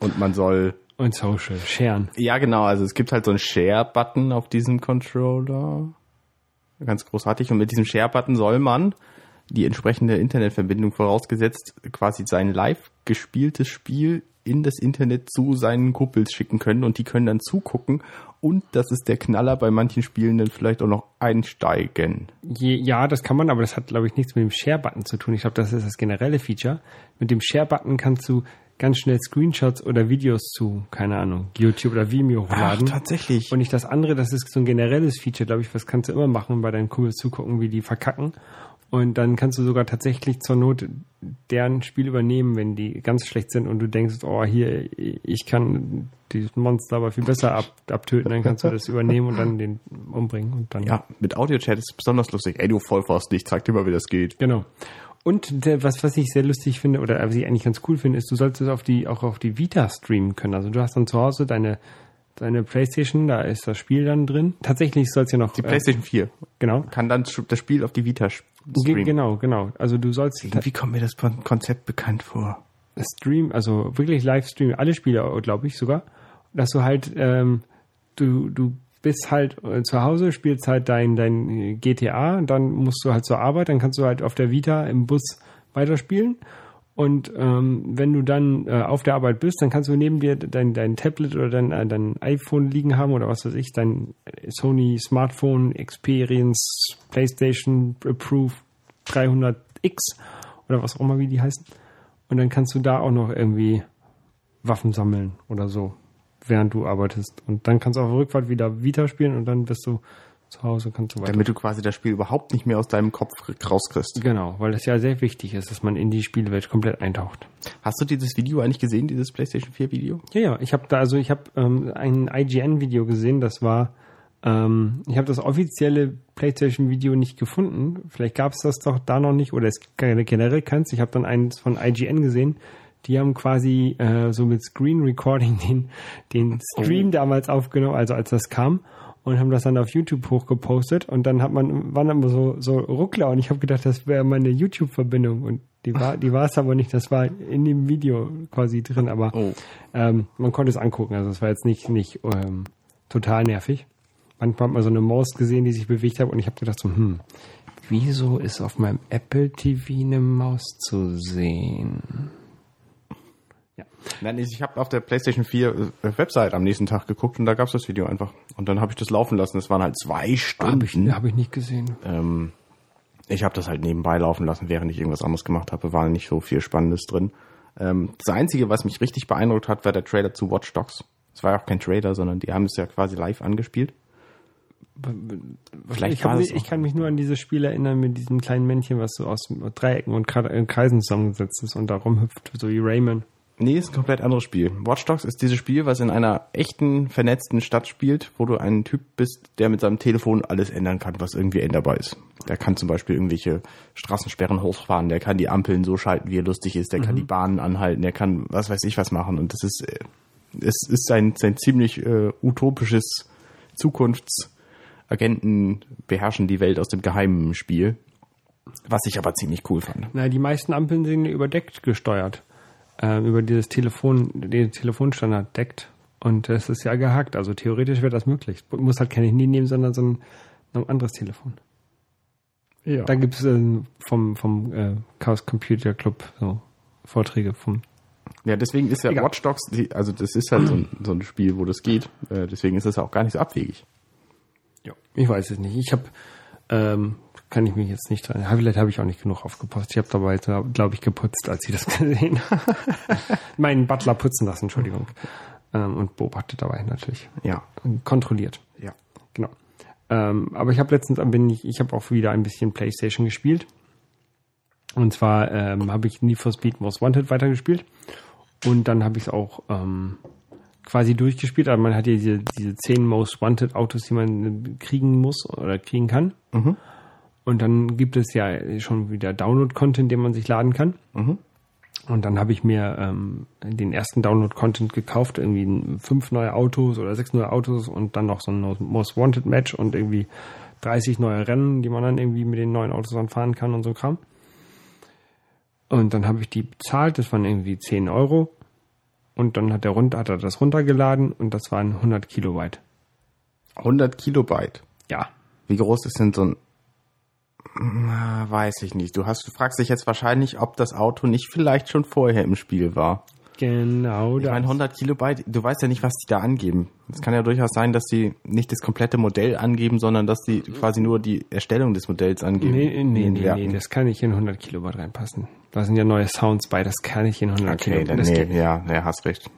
Und man soll Und Social. Sharen. Ja, genau. Also es gibt halt so einen Share-Button auf diesem Controller. Ganz großartig. Und mit diesem Share-Button soll man die entsprechende Internetverbindung vorausgesetzt quasi sein live gespieltes Spiel in das Internet zu seinen Kumpels schicken können und die können dann zugucken und das ist der Knaller bei manchen Spielen dann vielleicht auch noch einsteigen. Ja, das kann man, aber das hat, glaube ich, nichts mit dem Share-Button zu tun. Ich glaube, das ist das generelle Feature. Mit dem Share-Button kannst du ganz schnell Screenshots oder Videos zu, keine Ahnung, YouTube oder Vimeo hochladen. tatsächlich. Und nicht das andere, das ist so ein generelles Feature, glaube ich, was kannst du immer machen, bei deinen Kumpels zugucken, wie die verkacken. Und dann kannst du sogar tatsächlich zur Not deren Spiel übernehmen, wenn die ganz schlecht sind und du denkst, oh, hier, ich kann die Monster aber viel besser ab, abtöten, dann kannst du das übernehmen und dann den umbringen und dann. ja, mit Audio-Chat ist es besonders lustig. Ey, du Vollpfosten, ich zeig dir mal, wie das geht. Genau. Und der, was, was ich sehr lustig finde, oder was ich eigentlich ganz cool finde, ist, du sollst es auf die, auch auf die Vita streamen können. Also du hast dann zu Hause deine, deine Playstation, da ist das Spiel dann drin. Tatsächlich soll es ja noch. Die PlayStation 4 Genau. kann dann das Spiel auf die Vita streamen. genau, genau. Also du sollst. Wie kommt mir das Konzept bekannt vor? Stream, also wirklich Livestream, alle Spiele, glaube ich sogar, dass du halt, ähm, du, du bist halt äh, zu Hause, spielst halt dein, dein GTA, dann musst du halt zur Arbeit, dann kannst du halt auf der Vita im Bus weiterspielen. Und ähm, wenn du dann äh, auf der Arbeit bist, dann kannst du neben dir dein, dein Tablet oder dein, äh, dein iPhone liegen haben oder was weiß ich, dein Sony Smartphone Experience PlayStation Approved 300X oder was auch immer, wie die heißen. Und dann kannst du da auch noch irgendwie Waffen sammeln oder so, während du arbeitest. Und dann kannst du auf der Rückfahrt wieder Vita spielen und dann bist du zu Hause, kannst du weiter. Damit du quasi das Spiel überhaupt nicht mehr aus deinem Kopf rauskriegst. Genau, weil das ja sehr wichtig ist, dass man in die Spielewelt komplett eintaucht. Hast du dieses Video eigentlich gesehen, dieses PlayStation 4 Video? Ja, ja, ich habe da also ich habe ähm, ein IGN-Video gesehen, das war ähm, ich habe das offizielle PlayStation-Video nicht gefunden. Vielleicht gab es das doch da noch nicht oder es generell keins. Ich habe dann eins von IGN gesehen. Die haben quasi äh, so mit Screen Recording den, den Stream Oh. damals aufgenommen, also als das kam und haben das dann auf YouTube hochgepostet. Und dann hat man waren dann immer so so Ruckler. Und ich habe gedacht, das wäre meine YouTube Verbindung und die war die war es aber nicht, das war in dem Video quasi drin, aber Oh. ähm, man konnte es angucken, also es war jetzt nicht nicht ähm, total nervig. Manchmal hat man so eine Maus gesehen, die sich bewegt hat. Und ich habe gedacht so, hm, wieso ist auf meinem Apple TV eine Maus zu sehen? Ja. Nein, ich habe auf der PlayStation 4 äh, Website am nächsten Tag geguckt und da gab's das Video einfach. Und dann habe ich das laufen lassen. Das waren halt zwei Habe ich, Stunden. hab ich nicht gesehen. Ähm, ich habe das halt nebenbei laufen lassen, während ich irgendwas anderes gemacht habe. War nicht so viel Spannendes drin. Ähm, das Einzige, was mich richtig beeindruckt hat, war der Trailer zu Watch Dogs. Es war ja auch kein Trailer, sondern die haben es ja quasi live angespielt. Vielleicht ich, war mich, ich kann mich nur an dieses Spiel erinnern mit diesem kleinen Männchen, was so aus Dreiecken und äh, Kreisen zusammengesetzt ist und da rumhüpft, so wie Rayman. Nee, ist ein komplett anderes Spiel. Watch Dogs ist dieses Spiel, was in einer echten, vernetzten Stadt spielt, wo du ein Typ bist, der mit seinem Telefon alles ändern kann, was irgendwie änderbar ist. Der kann zum Beispiel irgendwelche Straßensperren hochfahren, der kann die Ampeln so schalten, wie er lustig ist, der kann die Bahnen anhalten, der kann was weiß ich was machen. Und das ist, äh, es ist sein, sein ziemlich äh, utopisches Zukunftsagenten beherrschen die Welt aus dem geheimen Spiel. Was ich aber ziemlich cool fand. Na, die meisten Ampeln sind überdeckt gesteuert. Ähm, über dieses Telefon, den Telefonstandard deckt. Und das ist ja gehackt. Also theoretisch wäre das möglich. Du musst halt kein Handy nehmen, sondern so ein, ein anderes Telefon. Ja. Da gibt es ähm, vom, vom äh, Chaos Computer Club so Vorträge vom Ja, deswegen ist ja Egal. Watch Dogs, die, also das ist halt so ein, so ein Spiel, wo das geht. Äh, deswegen ist das auch gar nicht so abwegig. Ja. Ich weiß es nicht. Ich habe, ähm, kann ich mich jetzt nicht dran. Vielleicht habe ich auch nicht genug aufgepasst. Ich habe dabei, glaube ich, geputzt, als ich das gesehen habe. Meinen Butler putzen lassen, Entschuldigung. Ähm, und beobachtet dabei natürlich. Ja. Kontrolliert. Ja. Genau. Ähm, aber ich habe letztens bin ich, ich habe auch wieder ein bisschen PlayStation gespielt. Und zwar ähm, habe ich Need for Speed Most Wanted weitergespielt. Und dann habe ich es auch ähm, quasi durchgespielt. Also man hat ja diese, diese zehn Most Wanted Autos, die man kriegen muss oder kriegen kann. Und dann gibt es ja schon wieder Download-Content, den man sich laden kann. Und dann habe ich mir ähm, den ersten Download-Content gekauft, irgendwie fünf neue Autos oder sechs neue Autos und dann noch so ein Most Wanted Match und irgendwie 30 neue Rennen, die man dann irgendwie mit den neuen Autos dann fahren kann und so Kram. Und dann habe ich die bezahlt, das waren irgendwie 10 Euro. Und dann hat er, runter, hat er das runtergeladen und das waren 100 Kilobyte. 100 Kilobyte. Ja. Wie groß ist denn so ein... Na, weiß ich nicht. Du hast, du fragst dich jetzt wahrscheinlich, ob das Auto nicht vielleicht schon vorher im Spiel war. Genau Ich meine, 100 Kilobyte, du weißt ja nicht, was die da angeben. Es kann ja durchaus sein, dass die nicht das komplette Modell angeben, sondern dass die quasi nur die Erstellung des Modells angeben. Nee, nee, nee, nee, das kann nicht in 100 Kilobyte reinpassen. Da sind ja neue Sounds bei, das kann nicht in 100 Okay, Kilobyte. dann, nee, ja, ja, hast recht.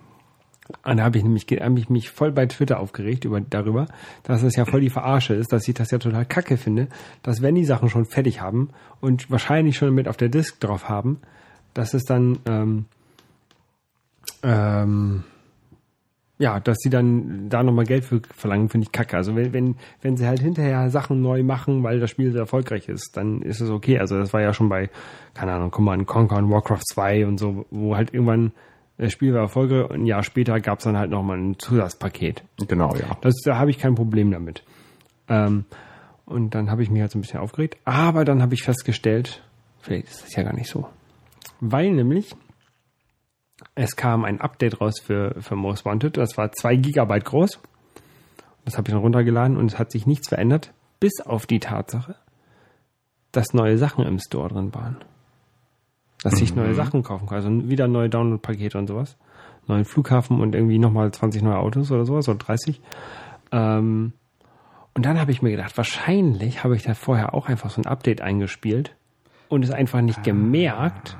Und da habe ich nämlich hab ich mich voll bei Twitter aufgeregt über, darüber, dass es ja voll die Verarsche ist, dass ich das ja total kacke finde, dass wenn die Sachen schon fertig haben und wahrscheinlich schon mit auf der Disk drauf haben, dass es dann ähm, ähm, ja, dass sie dann da nochmal Geld für verlangen, finde ich kacke. Also wenn, wenn, wenn sie halt hinterher Sachen neu machen, weil das Spiel sehr erfolgreich ist, dann ist es okay. Also das war ja schon bei, keine Ahnung, Command Conquer und Warcraft 2 und so, wo halt irgendwann das Spiel war erfolgreich und ein Jahr später gab es dann halt nochmal ein Zusatzpaket. Genau, ja. Das, da habe ich kein Problem damit. Ähm, und dann habe ich mich halt so ein bisschen aufgeregt. Aber dann habe ich festgestellt, vielleicht ist das ja gar nicht so. Weil nämlich es kam ein Update raus für, für Most Wanted. Das war zwei Gigabyte groß. Das habe ich dann runtergeladen und es hat sich nichts verändert, bis auf die Tatsache, dass neue Sachen im Store drin waren. Dass ich neue Sachen kaufen kann. Also wieder neue Download-Pakete und sowas. Neuen Flughafen und irgendwie nochmal 20 neue Autos oder sowas oder 30. Ähm, und dann habe ich mir gedacht, wahrscheinlich habe ich da vorher auch einfach so ein Update eingespielt und es einfach nicht gemerkt.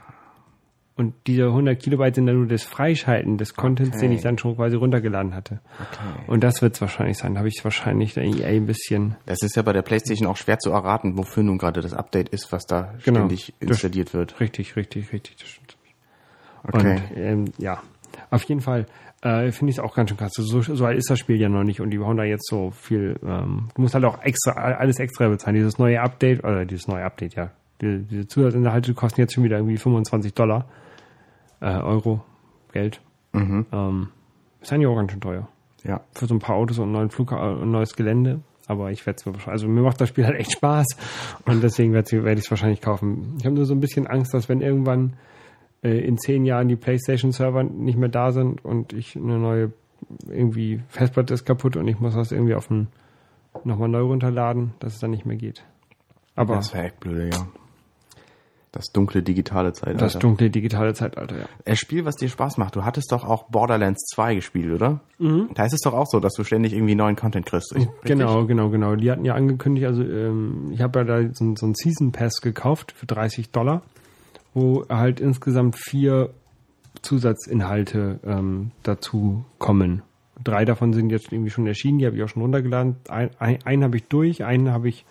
Und diese 100 Kilobyte sind dann nur das Freischalten des Contents, Okay. den ich dann schon quasi runtergeladen hatte. Okay. Und das wird es wahrscheinlich sein. Da habe ich wahrscheinlich der EA ein bisschen. Das ist ja bei der PlayStation auch schwer zu erraten, wofür nun gerade das Update ist, was da Genau. ständig installiert wird. Richtig, richtig, richtig. Das stimmt. Okay. Und ähm, ja, auf jeden Fall äh, finde ich es auch ganz schön krass. So, so alt ist das Spiel ja noch nicht und die hauen da jetzt so viel. Ähm, du musst halt auch extra alles extra bezahlen. Dieses neue Update, oder dieses neue Update, ja. Die, diese Zusatzinhalte kosten jetzt schon wieder irgendwie 25 Dollar. Äh, Euro, Geld. Mhm. Ähm, ist eigentlich auch ganz schön teuer. Ja. Für so ein paar Autos und einen neuen Flug und ein neues Gelände. Aber ich werde es mir wahrscheinlich, also mir macht das Spiel halt echt Spaß und deswegen werde ich es wahrscheinlich kaufen. Ich habe nur so ein bisschen Angst, dass wenn irgendwann äh, in zehn Jahren die PlayStation-Server nicht mehr da sind und ich eine neue irgendwie Festplatte ist kaputt und ich muss das irgendwie auf ein nochmal neu runterladen, dass es dann nicht mehr geht. Aber Das wäre echt blöde, ja. Das dunkle digitale Zeitalter. das dunkle digitale Zeitalter, ja. Ein Spiel, was dir Spaß macht. Du hattest doch auch Borderlands 2 gespielt, oder? Mhm. Da ist es doch auch so, dass du ständig irgendwie neuen Content kriegst. richtig? Genau, genau, genau. Die hatten ja angekündigt, also ähm, ich habe ja da so, so einen Season Pass gekauft für 30 Dollar, wo halt insgesamt vier Zusatzinhalte ähm, dazu kommen. Drei davon sind jetzt irgendwie schon erschienen, die habe ich auch schon runtergeladen. Ein, ein, einen habe ich durch, einen habe ich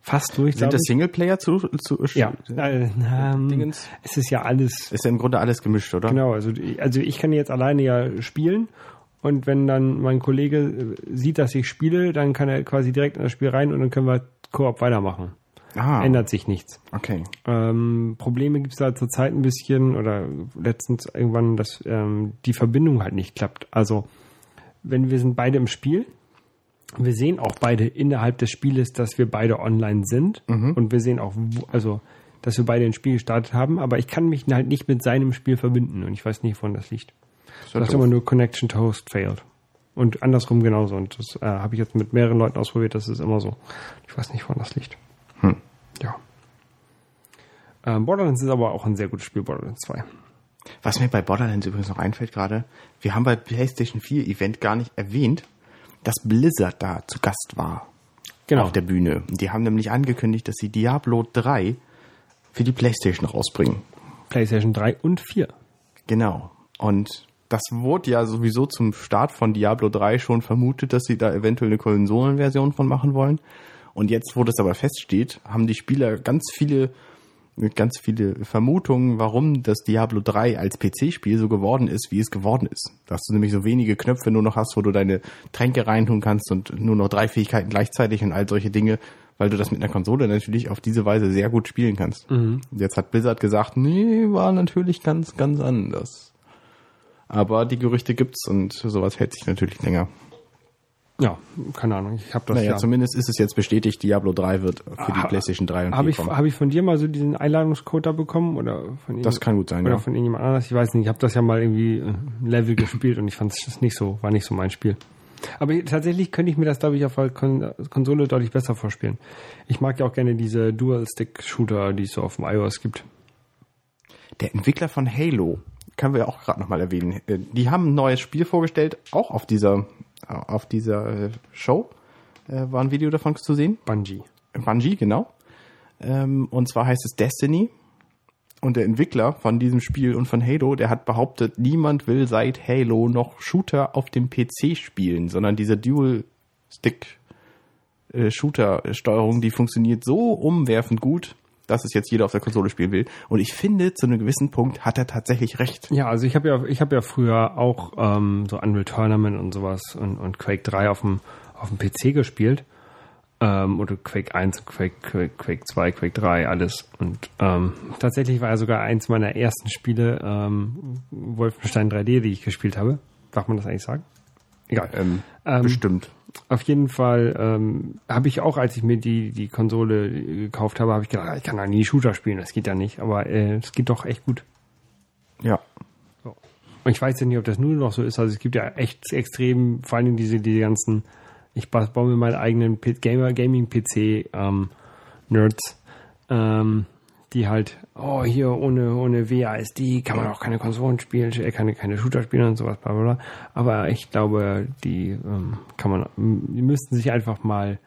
fast durch. Sind das. Singleplayer zu, zu Ja, äh, ähm, es ist ja alles Ist ja im Grunde alles gemischt, oder? Genau, also, also ich kann jetzt alleine ja spielen und wenn dann mein Kollege äh, sieht, dass ich spiele, dann kann er quasi direkt in das Spiel rein und dann können wir Koop weitermachen. Ah, Ändert sich nichts. okay. Ähm, Probleme gibt es da zurzeit ein bisschen oder letztens irgendwann, dass ähm, die Verbindung halt nicht klappt. Also wenn wir sind beide im Spiel, wir sehen auch beide innerhalb des Spieles, dass wir beide online sind und wir sehen auch, also dass wir beide ein Spiel gestartet haben, aber ich kann mich halt nicht mit seinem Spiel verbinden und ich weiß nicht, woran das liegt. ja Das ist immer nur Connection to Host failed. Und andersrum genauso. Und das äh, habe ich jetzt mit mehreren Leuten ausprobiert, das ist immer so. Ich weiß nicht, woran das liegt. Hm. Ja. Ähm, Borderlands ist aber auch ein sehr gutes Spiel, Borderlands 2. Was mir bei Borderlands übrigens noch einfällt gerade, wir haben bei PlayStation 4 Event gar nicht erwähnt, dass Blizzard da zu Gast war Genau. auf der Bühne. Die haben nämlich angekündigt, dass sie Diablo 3 für die PlayStation rausbringen. PlayStation 3 und 4. Genau. Und das wurde ja sowieso zum Start von Diablo 3 schon vermutet, dass sie da eventuell eine Konsolenversion von machen wollen. Und jetzt, wo das aber feststeht, haben die Spieler ganz viele, ganz viele Vermutungen, warum das Diablo 3 als PC-Spiel so geworden ist, wie es geworden ist. Dass du nämlich so wenige Knöpfe nur noch hast, wo du deine Tränke reintun kannst und nur noch drei Fähigkeiten gleichzeitig und all solche Dinge, weil du das mit einer Konsole natürlich auf diese Weise sehr gut spielen kannst. Und Jetzt hat Blizzard gesagt, nee, war natürlich ganz, ganz anders. Aber die Gerüchte gibt's und sowas hält sich natürlich länger. Ja, keine Ahnung. Ich habe das Naja, ja. zumindest ist es jetzt bestätigt, Diablo 3 wird für die Ah, PlayStation 3 und Habe 4 ich, kommen. hab ich von dir mal so diesen Einladungscode da bekommen? Oder von Das kann gut sein, Oder ja. von irgendjemand anders? Ich weiß nicht. Ich habe das ja mal irgendwie äh, Level gespielt und ich fand es nicht so, war nicht so mein Spiel. Aber ich- tatsächlich könnte ich mir das, glaube ich, auf der Kon Konsole deutlich besser vorspielen. Ich mag ja auch gerne diese Dual-Stick-Shooter, die es so auf dem iOS gibt. Der Entwickler von Halo, können wir auch gerade nochmal erwähnen, äh, die haben ein neues Spiel vorgestellt, auch auf dieser, auf dieser äh, Show. Äh, War ein Video davon zu sehen. Bungie. Bungie, genau. Ähm, und zwar heißt es Destiny. Und der Entwickler von diesem Spiel und von Halo, der hat behauptet, niemand will seit Halo noch Shooter auf dem PC spielen, sondern diese Dual-Stick-Shooter-Steuerung, die funktioniert so umwerfend gut, dass es jetzt jeder auf der Konsole spielen will. Und ich finde, zu einem gewissen Punkt hat er tatsächlich recht. Ja, also ich habe ja, ich habe ja früher auch ähm, so Unreal Tournament und sowas und, und Quake 3 auf dem, auf dem PC gespielt. Ähm, oder Quake 1, Quake, Quake, Quake 2, Quake 3, alles. Und ähm, tatsächlich war ja sogar eins meiner ersten Spiele ähm, Wolfenstein 3D, die ich gespielt habe. Darf man das eigentlich sagen? Egal. Ähm, Ähm, bestimmt. Auf jeden Fall ähm, habe ich auch, als ich mir die, die Konsole äh, gekauft habe, habe ich gedacht, ich kann da nie Shooter spielen, das geht ja nicht. Aber äh, es geht doch echt gut. Ja. So. Und ich weiß ja nicht, ob das nur noch so ist. Also es gibt ja echt extrem, vor allem diese, diese ganzen, ich ba- baue mir meinen eigenen Gamer, Gaming-PC, ähm, Nerds, ähm, die halt, oh, hier ohne, ohne WASD kann man auch keine Konsolen spielen, äh, keine, keine Shooter spielen und sowas, bla, bla, bla. Aber ich glaube, die ähm, kann man, die müssten sich einfach mal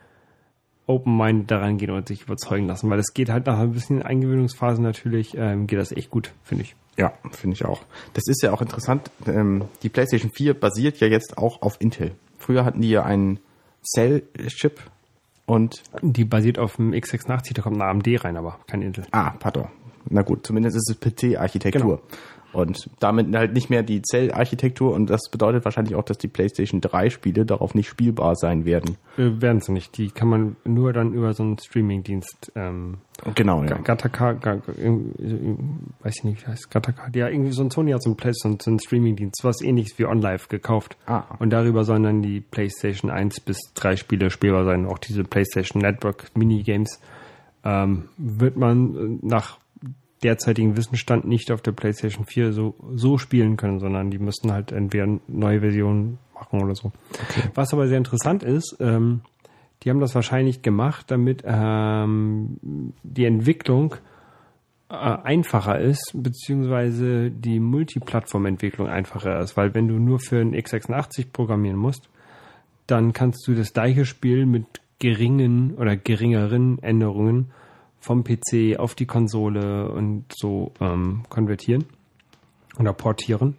open-minded daran gehen und sich überzeugen lassen, weil es geht halt nach ein bisschen Eingewöhnungsphase natürlich, ähm, geht das echt gut, finde ich. Ja, finde ich auch. Das ist ja auch interessant. Ähm, die PlayStation 4 basiert ja jetzt auch auf Intel. Früher hatten die ja einen Cell-Chip und Die basiert auf dem x86, da kommt ein AMD rein, aber kein Intel. Ah, pardon. Na gut, zumindest ist es PC-Architektur. Und damit halt nicht mehr die Zell-Architektur und das bedeutet wahrscheinlich auch, dass die PlayStation 3 Spiele darauf nicht spielbar sein werden. Äh, werden sie nicht. Die kann man nur dann über so einen Streaming-Dienst, ähm, Genau, ja. Gattaca, Ga- Ga- irgendwie- weiß ich nicht, wie heißt Gattaca. Ja, irgendwie so ein Sony hat so ein, Play, so ein, so ein Streaming-Dienst, was ähnliches wie OnLive gekauft. Ah. Und darüber sollen dann die PlayStation 1 bis 3 Spiele spielbar sein. Auch diese PlayStation Network Minigames ähm, wird man äh, nach derzeitigen Wissensstand nicht auf der PlayStation 4 so, so spielen können, sondern die müssten halt entweder neue Versionen machen oder so. Was aber sehr interessant ist, ähm, die haben das wahrscheinlich gemacht, damit ähm, die Entwicklung äh, einfacher ist, beziehungsweise die Multiplattform-Entwicklung einfacher ist, weil wenn du nur für ein x86 programmieren musst, dann kannst du das gleiche Spiel mit geringen oder geringeren Änderungen vom PC auf die Konsole und so ähm, konvertieren oder portieren.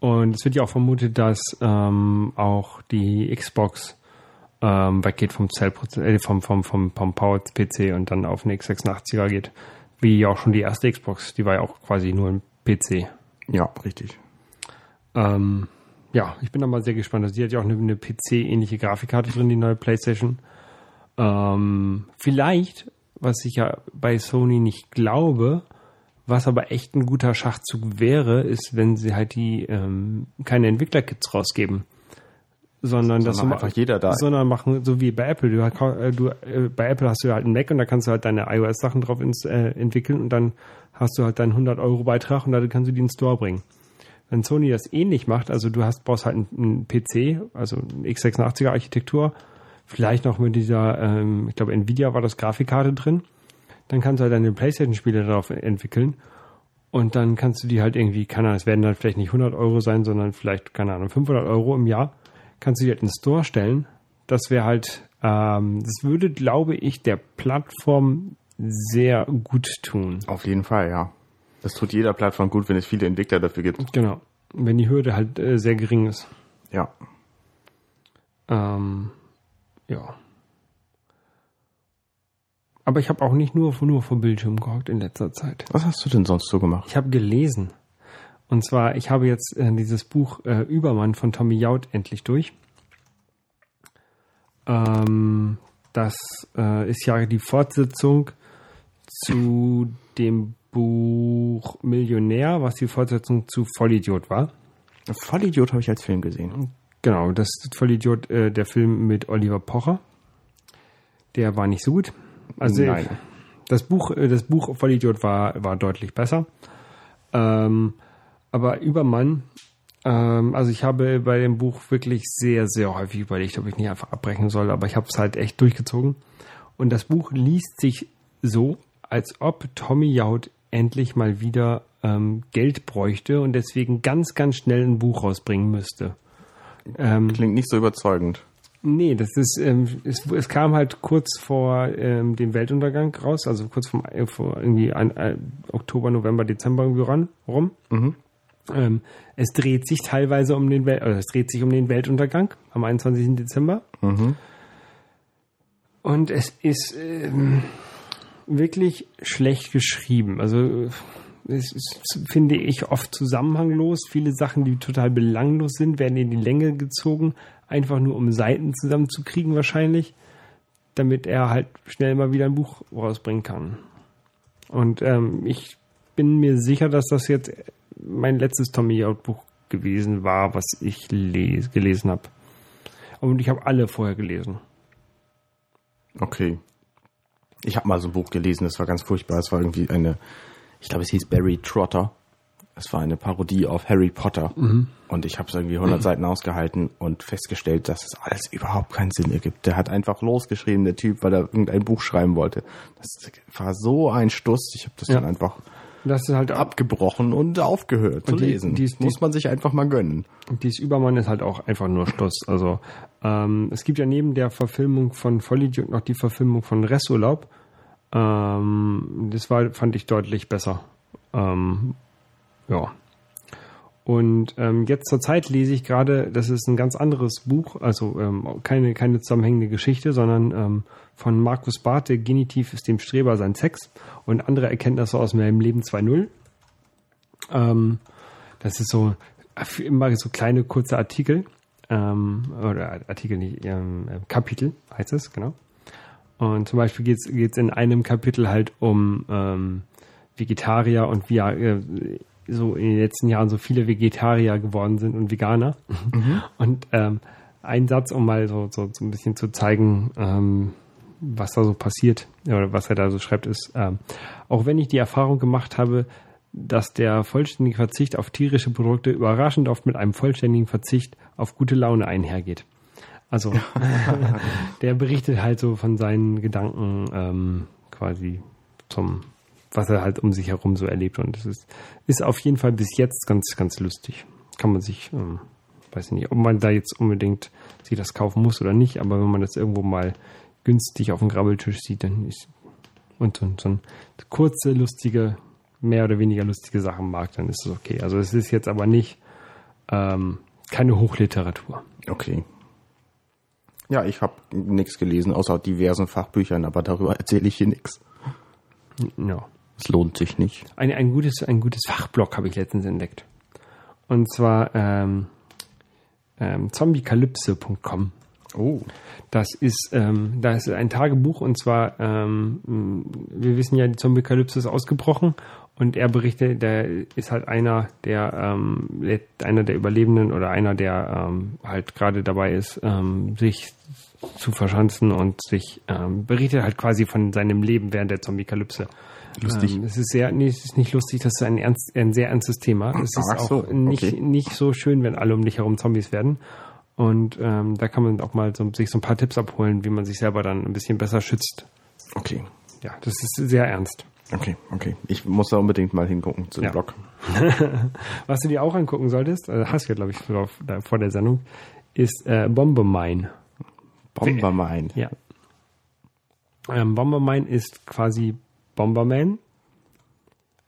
Und es wird ja auch vermutet, dass ähm, auch die Xbox ähm, weggeht vom Zellproze- äh, vom, vom, vom, vom Powered PC und dann auf eine x86er geht. Wie auch schon die erste Xbox, die war ja auch quasi nur ein PC. Ja, richtig. Ähm, ja, ich bin da mal sehr gespannt. Also die hat ja auch eine, eine PC-ähnliche Grafikkarte drin, die neue PlayStation. Ähm, vielleicht, was ich ja bei Sony nicht glaube, was aber echt ein guter Schachzug wäre, ist, wenn sie halt die ähm, keine Entwicklerkits rausgeben. Sondern, das Sondern so einfach jeder da- Sondern machen, so wie bei Apple. Du, äh, du, äh, bei Apple hast du halt einen Mac und da kannst du halt deine iOS-Sachen drauf ins, äh, entwickeln und dann hast du halt deinen 100-Euro-Beitrag und dann kannst du die in den Store bringen. Wenn Sony das ähnlich macht, also du hast, brauchst halt einen, einen PC, also eine x86er Architektur, vielleicht noch mit dieser, ähm, ich glaube Nvidia war das Grafikkarte drin, dann kannst du halt deine Playstation-Spiele darauf entwickeln und dann kannst du die halt irgendwie, keine Ahnung, es werden dann vielleicht nicht 100 Euro sein, sondern vielleicht, keine Ahnung, 500 Euro im Jahr, kannst du die halt in den Store stellen. Das wäre halt, ähm, das würde, glaube ich, der Plattform sehr gut tun. Auf jeden Fall, ja. Das tut jeder Plattform gut, wenn es viele Entwickler dafür gibt. Genau. Wenn die Hürde halt äh, sehr gering ist. Ja. Ähm, ja. Aber ich habe auch nicht nur, nur vor Bildschirm gehockt in letzter Zeit. Was hast du denn sonst so gemacht? Ich habe gelesen. Und zwar, ich habe jetzt äh, dieses Buch äh, Übermann von Tommy Jaud endlich durch. Ähm, das äh, ist ja die Fortsetzung zu dem Buch Millionär, was die Fortsetzung zu Vollidiot war. Vollidiot habe ich als Film gesehen. Genau, das ist Vollidiot, äh, der Film mit Oliver Pocher. Der war nicht so gut. Also Nein. das Buch, äh, das Buch Vollidiot war, war deutlich besser. Ähm, aber Übermann, ähm, also ich habe bei dem Buch wirklich sehr, sehr häufig überlegt, ob ich nicht einfach abbrechen soll, aber ich habe es halt echt durchgezogen. Und das Buch liest sich so, als ob Tommy Jaud endlich mal wieder ähm, Geld bräuchte und deswegen ganz, ganz schnell ein Buch rausbringen müsste. Ähm, Klingt nicht so überzeugend. Nee, das ist, ähm, es, es kam halt kurz vor ähm, dem Weltuntergang raus, also kurz vom, äh, vor irgendwie ein, äh, Oktober, November, Dezember irgendwie ran, rum. Ähm, es dreht sich teilweise um den Wel oder es dreht sich um den Weltuntergang am 21. Dezember. Und es ist ähm, wirklich schlecht geschrieben. Also es ist, finde ich, oft zusammenhanglos. Viele Sachen, die total belanglos sind, werden in die Länge gezogen, einfach nur um Seiten zusammenzukriegen wahrscheinlich, damit er halt schnell mal wieder ein Buch rausbringen kann. Und ähm, ich bin mir sicher, dass das jetzt mein letztes Tommy Out Buch gewesen war, was ich les gelesen habe. Und ich habe alle vorher gelesen. Okay. Ich habe mal so ein Buch gelesen, das war ganz furchtbar. Es war irgendwie eine, ich glaube, es hieß Barry Trotter. Es war eine Parodie auf Harry Potter. Und ich habe es irgendwie 100 Seiten ausgehalten und festgestellt, dass es alles überhaupt keinen Sinn ergibt. Der hat einfach losgeschrieben, der Typ, weil er irgendein Buch schreiben wollte. Das war so ein Stuss. Ich habe das Ja. dann einfach Das ist halt ab. abgebrochen und aufgehört zu Und die- lesen. die- das muss man sich einfach mal gönnen. Dieses Übermann ist halt auch einfach nur Schluss. Also ähm, es gibt ja neben der Verfilmung von Vollidiot noch die Verfilmung von Resturlaub. Ähm, das war, fand ich deutlich besser. Ähm, ja. Und ähm, jetzt zur Zeit lese ich gerade, das ist ein ganz anderes Buch, also ähm, keine, keine zusammenhängende Geschichte, sondern ähm, von Markus Barth, der Genitiv ist dem Streber sein Sex und andere Erkenntnisse aus meinem Leben 2.0. Ähm, das ist so immer so kleine kurze Artikel ähm, oder Artikel nicht, ähm, äh, Kapitel heißt es genau. Und zum Beispiel geht es in einem Kapitel halt um ähm, Vegetarier und wie äh, so in den letzten Jahren so viele Vegetarier geworden sind und Veganer. Und ähm, ein Satz, um mal so, so, so ein bisschen zu zeigen, ähm, was da so passiert oder was er da so schreibt, ist, ähm, auch wenn ich die Erfahrung gemacht habe, dass der vollständige Verzicht auf tierische Produkte überraschend oft mit einem vollständigen Verzicht auf gute Laune einhergeht. Also der berichtet halt so von seinen Gedanken ähm, quasi zum, was er halt um sich herum so erlebt. Und es ist, ist auf jeden Fall bis jetzt ganz, ganz lustig. Kann man sich, ähm, weiß ich nicht, ob man da jetzt unbedingt sich das kaufen muss oder nicht, aber wenn man das irgendwo mal günstig auf dem Grabbeltisch sieht, dann ist und so, so ein kurze, lustige, mehr oder weniger lustige Sachen mag, dann ist es okay. Also es ist jetzt aber nicht ähm, keine Hochliteratur. Okay. Ja, ich habe nichts gelesen, außer diversen Fachbüchern, aber darüber erzähle ich hier nichts. Ja. Es lohnt sich nicht. Ein, ein gutes, ein gutes Fachblog habe ich letztens entdeckt. Und zwar ähm, ähm, zombiekalypse.com. Oh. Das ist, ähm, da ist ein Tagebuch und zwar, ähm, wir wissen ja, die Zombie-Kalypse ist ausgebrochen und er berichtet, der ist halt einer der, ähm, einer der Überlebenden oder einer, der ähm, halt gerade dabei ist, ähm, sich zu verschanzen und sich ähm, berichtet halt quasi von seinem Leben während der Zombie-Kalypse. Lustig. Ähm, es ist sehr, nee, es ist nicht lustig, das ist ein, ernst, ein sehr ernstes Thema. Es ist so, auch nicht, okay. nicht so schön, wenn alle um dich herum Zombies werden. Und ähm, da kann man auch mal so, sich so ein paar Tipps abholen, wie man sich selber dann ein bisschen besser schützt. Okay. Ja, das ist sehr ernst. Okay, okay. Ich muss da unbedingt mal hingucken zu dem Ja. Blog. Was du dir auch angucken solltest, also hast du ja, glaube ich, vor, der Sendung, ist äh, Bombemine. Bombermine. Ja. Ähm, Bombermine ist quasi Bomberman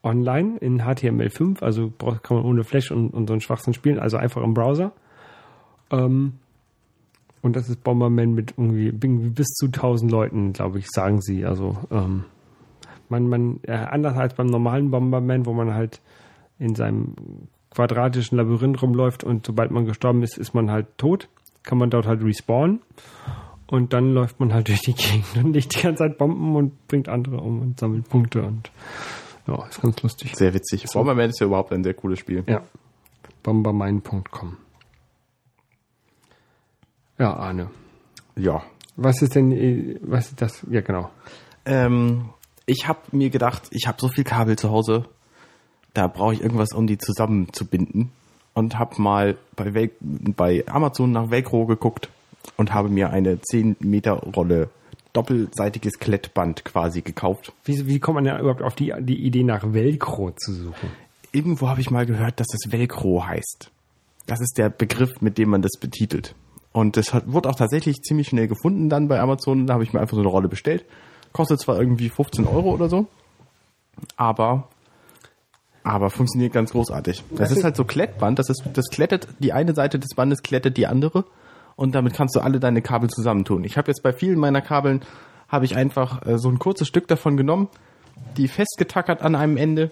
online in HTML5, also kann man ohne Flash und, und so einen Schwachsinn spielen, also einfach im Browser. Ähm, und das ist Bomberman mit irgendwie bis zu 1000 Leuten, glaube ich, sagen sie. Also ähm, man, man äh, anders als beim normalen Bomberman, wo man halt in seinem quadratischen Labyrinth rumläuft und sobald man gestorben ist, ist man halt tot, kann man dort halt respawnen und dann läuft man halt durch die Gegend und legt die ganze Zeit Bomben und bringt andere um und sammelt Punkte und ja, ist ganz lustig. Sehr witzig. Bomberman ist ja überhaupt ein sehr cooles Spiel. Ja. Bombermine.com. Ja, Arne. Ja. Was ist denn, äh, was ist das? Ja, genau. Ähm, ich habe mir gedacht, ich habe so viel Kabel zu Hause, da brauche ich irgendwas, um die zusammenzubinden. Und habe mal bei, bei Amazon nach Velcro geguckt und habe mir eine 10 Meter Rolle doppelseitiges Klettband quasi gekauft. Wie, wie kommt man ja überhaupt auf die, die Idee, nach Velcro zu suchen? Irgendwo habe ich mal gehört, dass es Velcro heißt. Das ist der Begriff, mit dem man das betitelt. Und das hat, wurde auch tatsächlich ziemlich schnell gefunden dann bei Amazon. Da habe ich mir einfach so eine Rolle bestellt. Kostet zwar irgendwie 15 Euro oder so, aber, aber funktioniert ganz großartig. Das ist halt so Klettband. Das ist, das klettet, die eine Seite des Bandes klettet die andere. Und damit kannst du alle deine Kabel zusammentun. Ich habe jetzt bei vielen meiner Kabeln, habe ich einfach äh, so ein kurzes Stück davon genommen, die festgetackert an einem Ende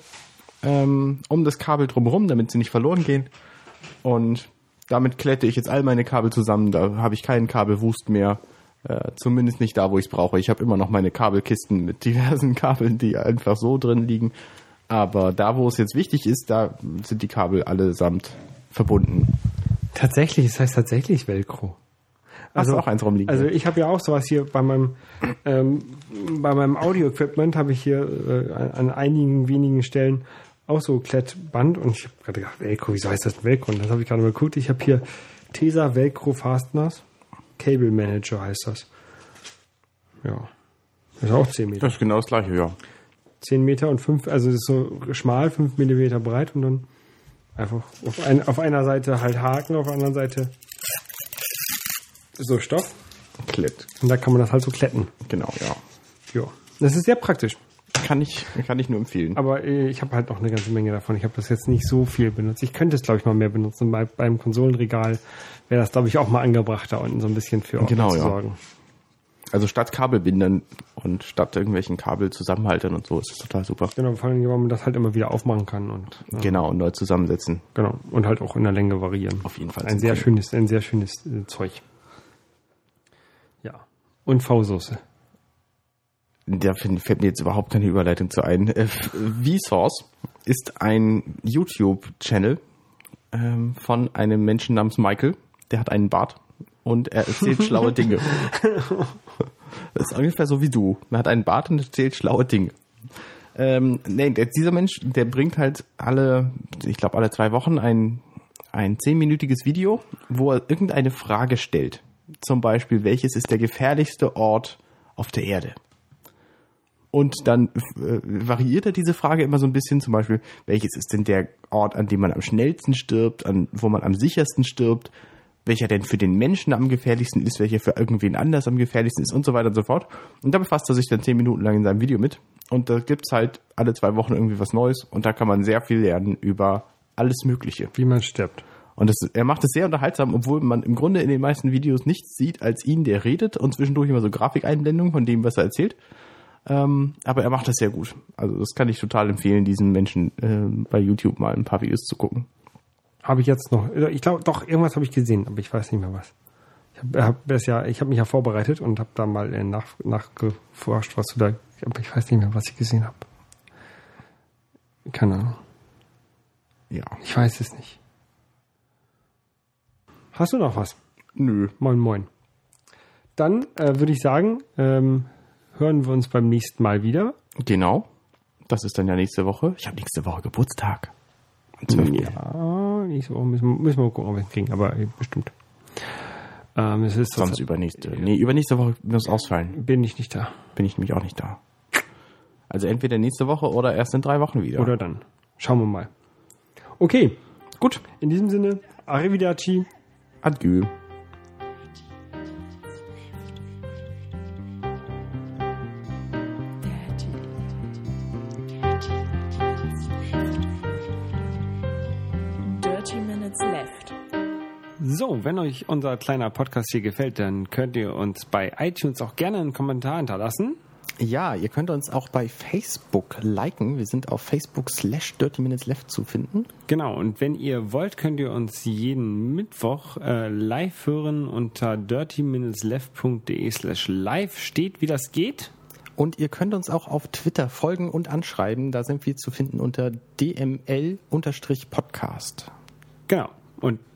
ähm, um das Kabel drumherum, damit sie nicht verloren gehen. Und damit klette ich jetzt all meine Kabel zusammen. Da habe ich keinen Kabelwust mehr. Äh, zumindest nicht da, wo ich es brauche. Ich habe immer noch meine Kabelkisten mit diversen Kabeln, die einfach so drin liegen. Aber da, wo es jetzt wichtig ist, da sind die Kabel allesamt verbunden. Tatsächlich, es heißt tatsächlich Velcro. Hast du auch eins rumliegen? Also ich habe ja auch sowas hier bei meinem ähm, bei meinem Audio-Equipment habe ich hier äh, an einigen wenigen Stellen auch so Klettband und ich habe gerade gedacht, Velcro, wieso heißt das Velcro? Und dann habe ich gerade mal geguckt, ich habe hier Tesa Velcro Fasteners. Cable Manager heißt das. Ja. Das ist auch 10 Meter. Das ist genau das gleiche, ja. 10 Meter und 5, also das ist so schmal, 5 Millimeter breit und dann einfach auf, ein, auf einer Seite halt Haken, auf der anderen Seite so Stoff. Klett. Und da kann man das halt so kletten. Genau, ja. Ja. Das ist sehr praktisch. Kann ich, kann ich nur empfehlen. Aber äh, ich habe halt noch eine ganze Menge davon. Ich habe das jetzt nicht so viel benutzt. Ich könnte es, glaube ich, mal mehr benutzen. Bei, beim Konsolenregal wäre das, glaube ich, auch mal angebracht, da unten so ein bisschen für Genau, zu ja. sorgen. Also statt Kabelbindern und statt irgendwelchen Kabelzusammenhaltern und so ist das total super. Genau, vor allem, weil man das halt immer wieder aufmachen kann und äh, Genau, und neu zusammensetzen. genau und halt auch in der Länge variieren. Auf jeden Fall. Ein sehr Können. schönes, ein sehr schönes äh, Zeug. Ja. Und V-Soße. Da fällt mir jetzt überhaupt keine Überleitung zu ein. Äh, Vsauce ist ein YouTube-Channel ähm, von einem Menschen namens Michael. Der hat einen Bart und er erzählt schlaue Dinge. Das ist ungefähr so wie du. Er hat einen Bart und erzählt schlaue Dinge. Ähm, nee, dieser Mensch, der bringt halt alle, ich glaube alle zwei Wochen ein, ein zehnminütiges Video, wo er irgendeine Frage stellt. Zum Beispiel, welches ist der gefährlichste Ort auf der Erde? Und dann äh, variiert er diese Frage immer so ein bisschen, zum Beispiel, welches ist denn der Ort, an dem man am schnellsten stirbt, an wo man am sichersten stirbt, welcher denn für den Menschen am gefährlichsten ist, welcher für irgendwen anders am gefährlichsten ist und so weiter und so fort. Und da befasst er sich dann zehn Minuten lang in seinem Video mit. Und da gibt's halt alle zwei Wochen irgendwie was Neues und da kann man sehr viel lernen über alles Mögliche. Wie man stirbt. Und das, er macht es sehr unterhaltsam, obwohl man im Grunde in den meisten Videos nichts sieht als ihn, der redet und zwischendurch immer so Grafikeinblendungen von dem, was er erzählt. Ähm, aber er macht das sehr gut. Also das kann ich total empfehlen, diesen Menschen äh, bei YouTube mal ein paar Videos zu gucken. Habe ich jetzt noch, ich glaube, doch, irgendwas habe ich gesehen, aber ich weiß nicht mehr was. Ich habe hab das ja, ich habe mich ja vorbereitet und habe da mal äh, nach, nachgeforscht, was du da, aber ich weiß nicht mehr, was ich gesehen habe. Keine Ahnung. Ja. Ich weiß es nicht. Hast du noch was? Nö. Moin, moin. Dann äh, würde ich sagen, ähm, hören wir uns beim nächsten Mal wieder. Genau. Das ist dann ja nächste Woche. Ich habe nächste Woche Geburtstag. Am 12. Ja, nächste Woche müssen, wir- müssen wir gucken, ob wir es kriegen, aber äh, bestimmt. Ähm, es ist Sonst übernächste. Nee, übernächste Woche muss ausfallen. bin ich nicht da. Bin ich nämlich auch nicht da. Also entweder nächste Woche oder erst in drei Wochen wieder. Oder dann. Schauen wir mal. Okay, gut. In diesem Sinne, Arrivederci. Adieu. Wenn euch unser kleiner Podcast hier gefällt, dann könnt ihr uns bei iTunes auch gerne einen Kommentar hinterlassen. Ja, ihr könnt uns auch bei Facebook liken. Wir sind auf Facebook slash Dirty Minutes Left zu finden. Genau, und wenn ihr wollt, könnt ihr uns jeden Mittwoch äh, live hören unter dirtyminutesleft.de slash live steht, wie das geht. Und ihr könnt uns auch auf Twitter folgen und anschreiben. Da sind wir zu finden unter DML-Podcast. Genau. Und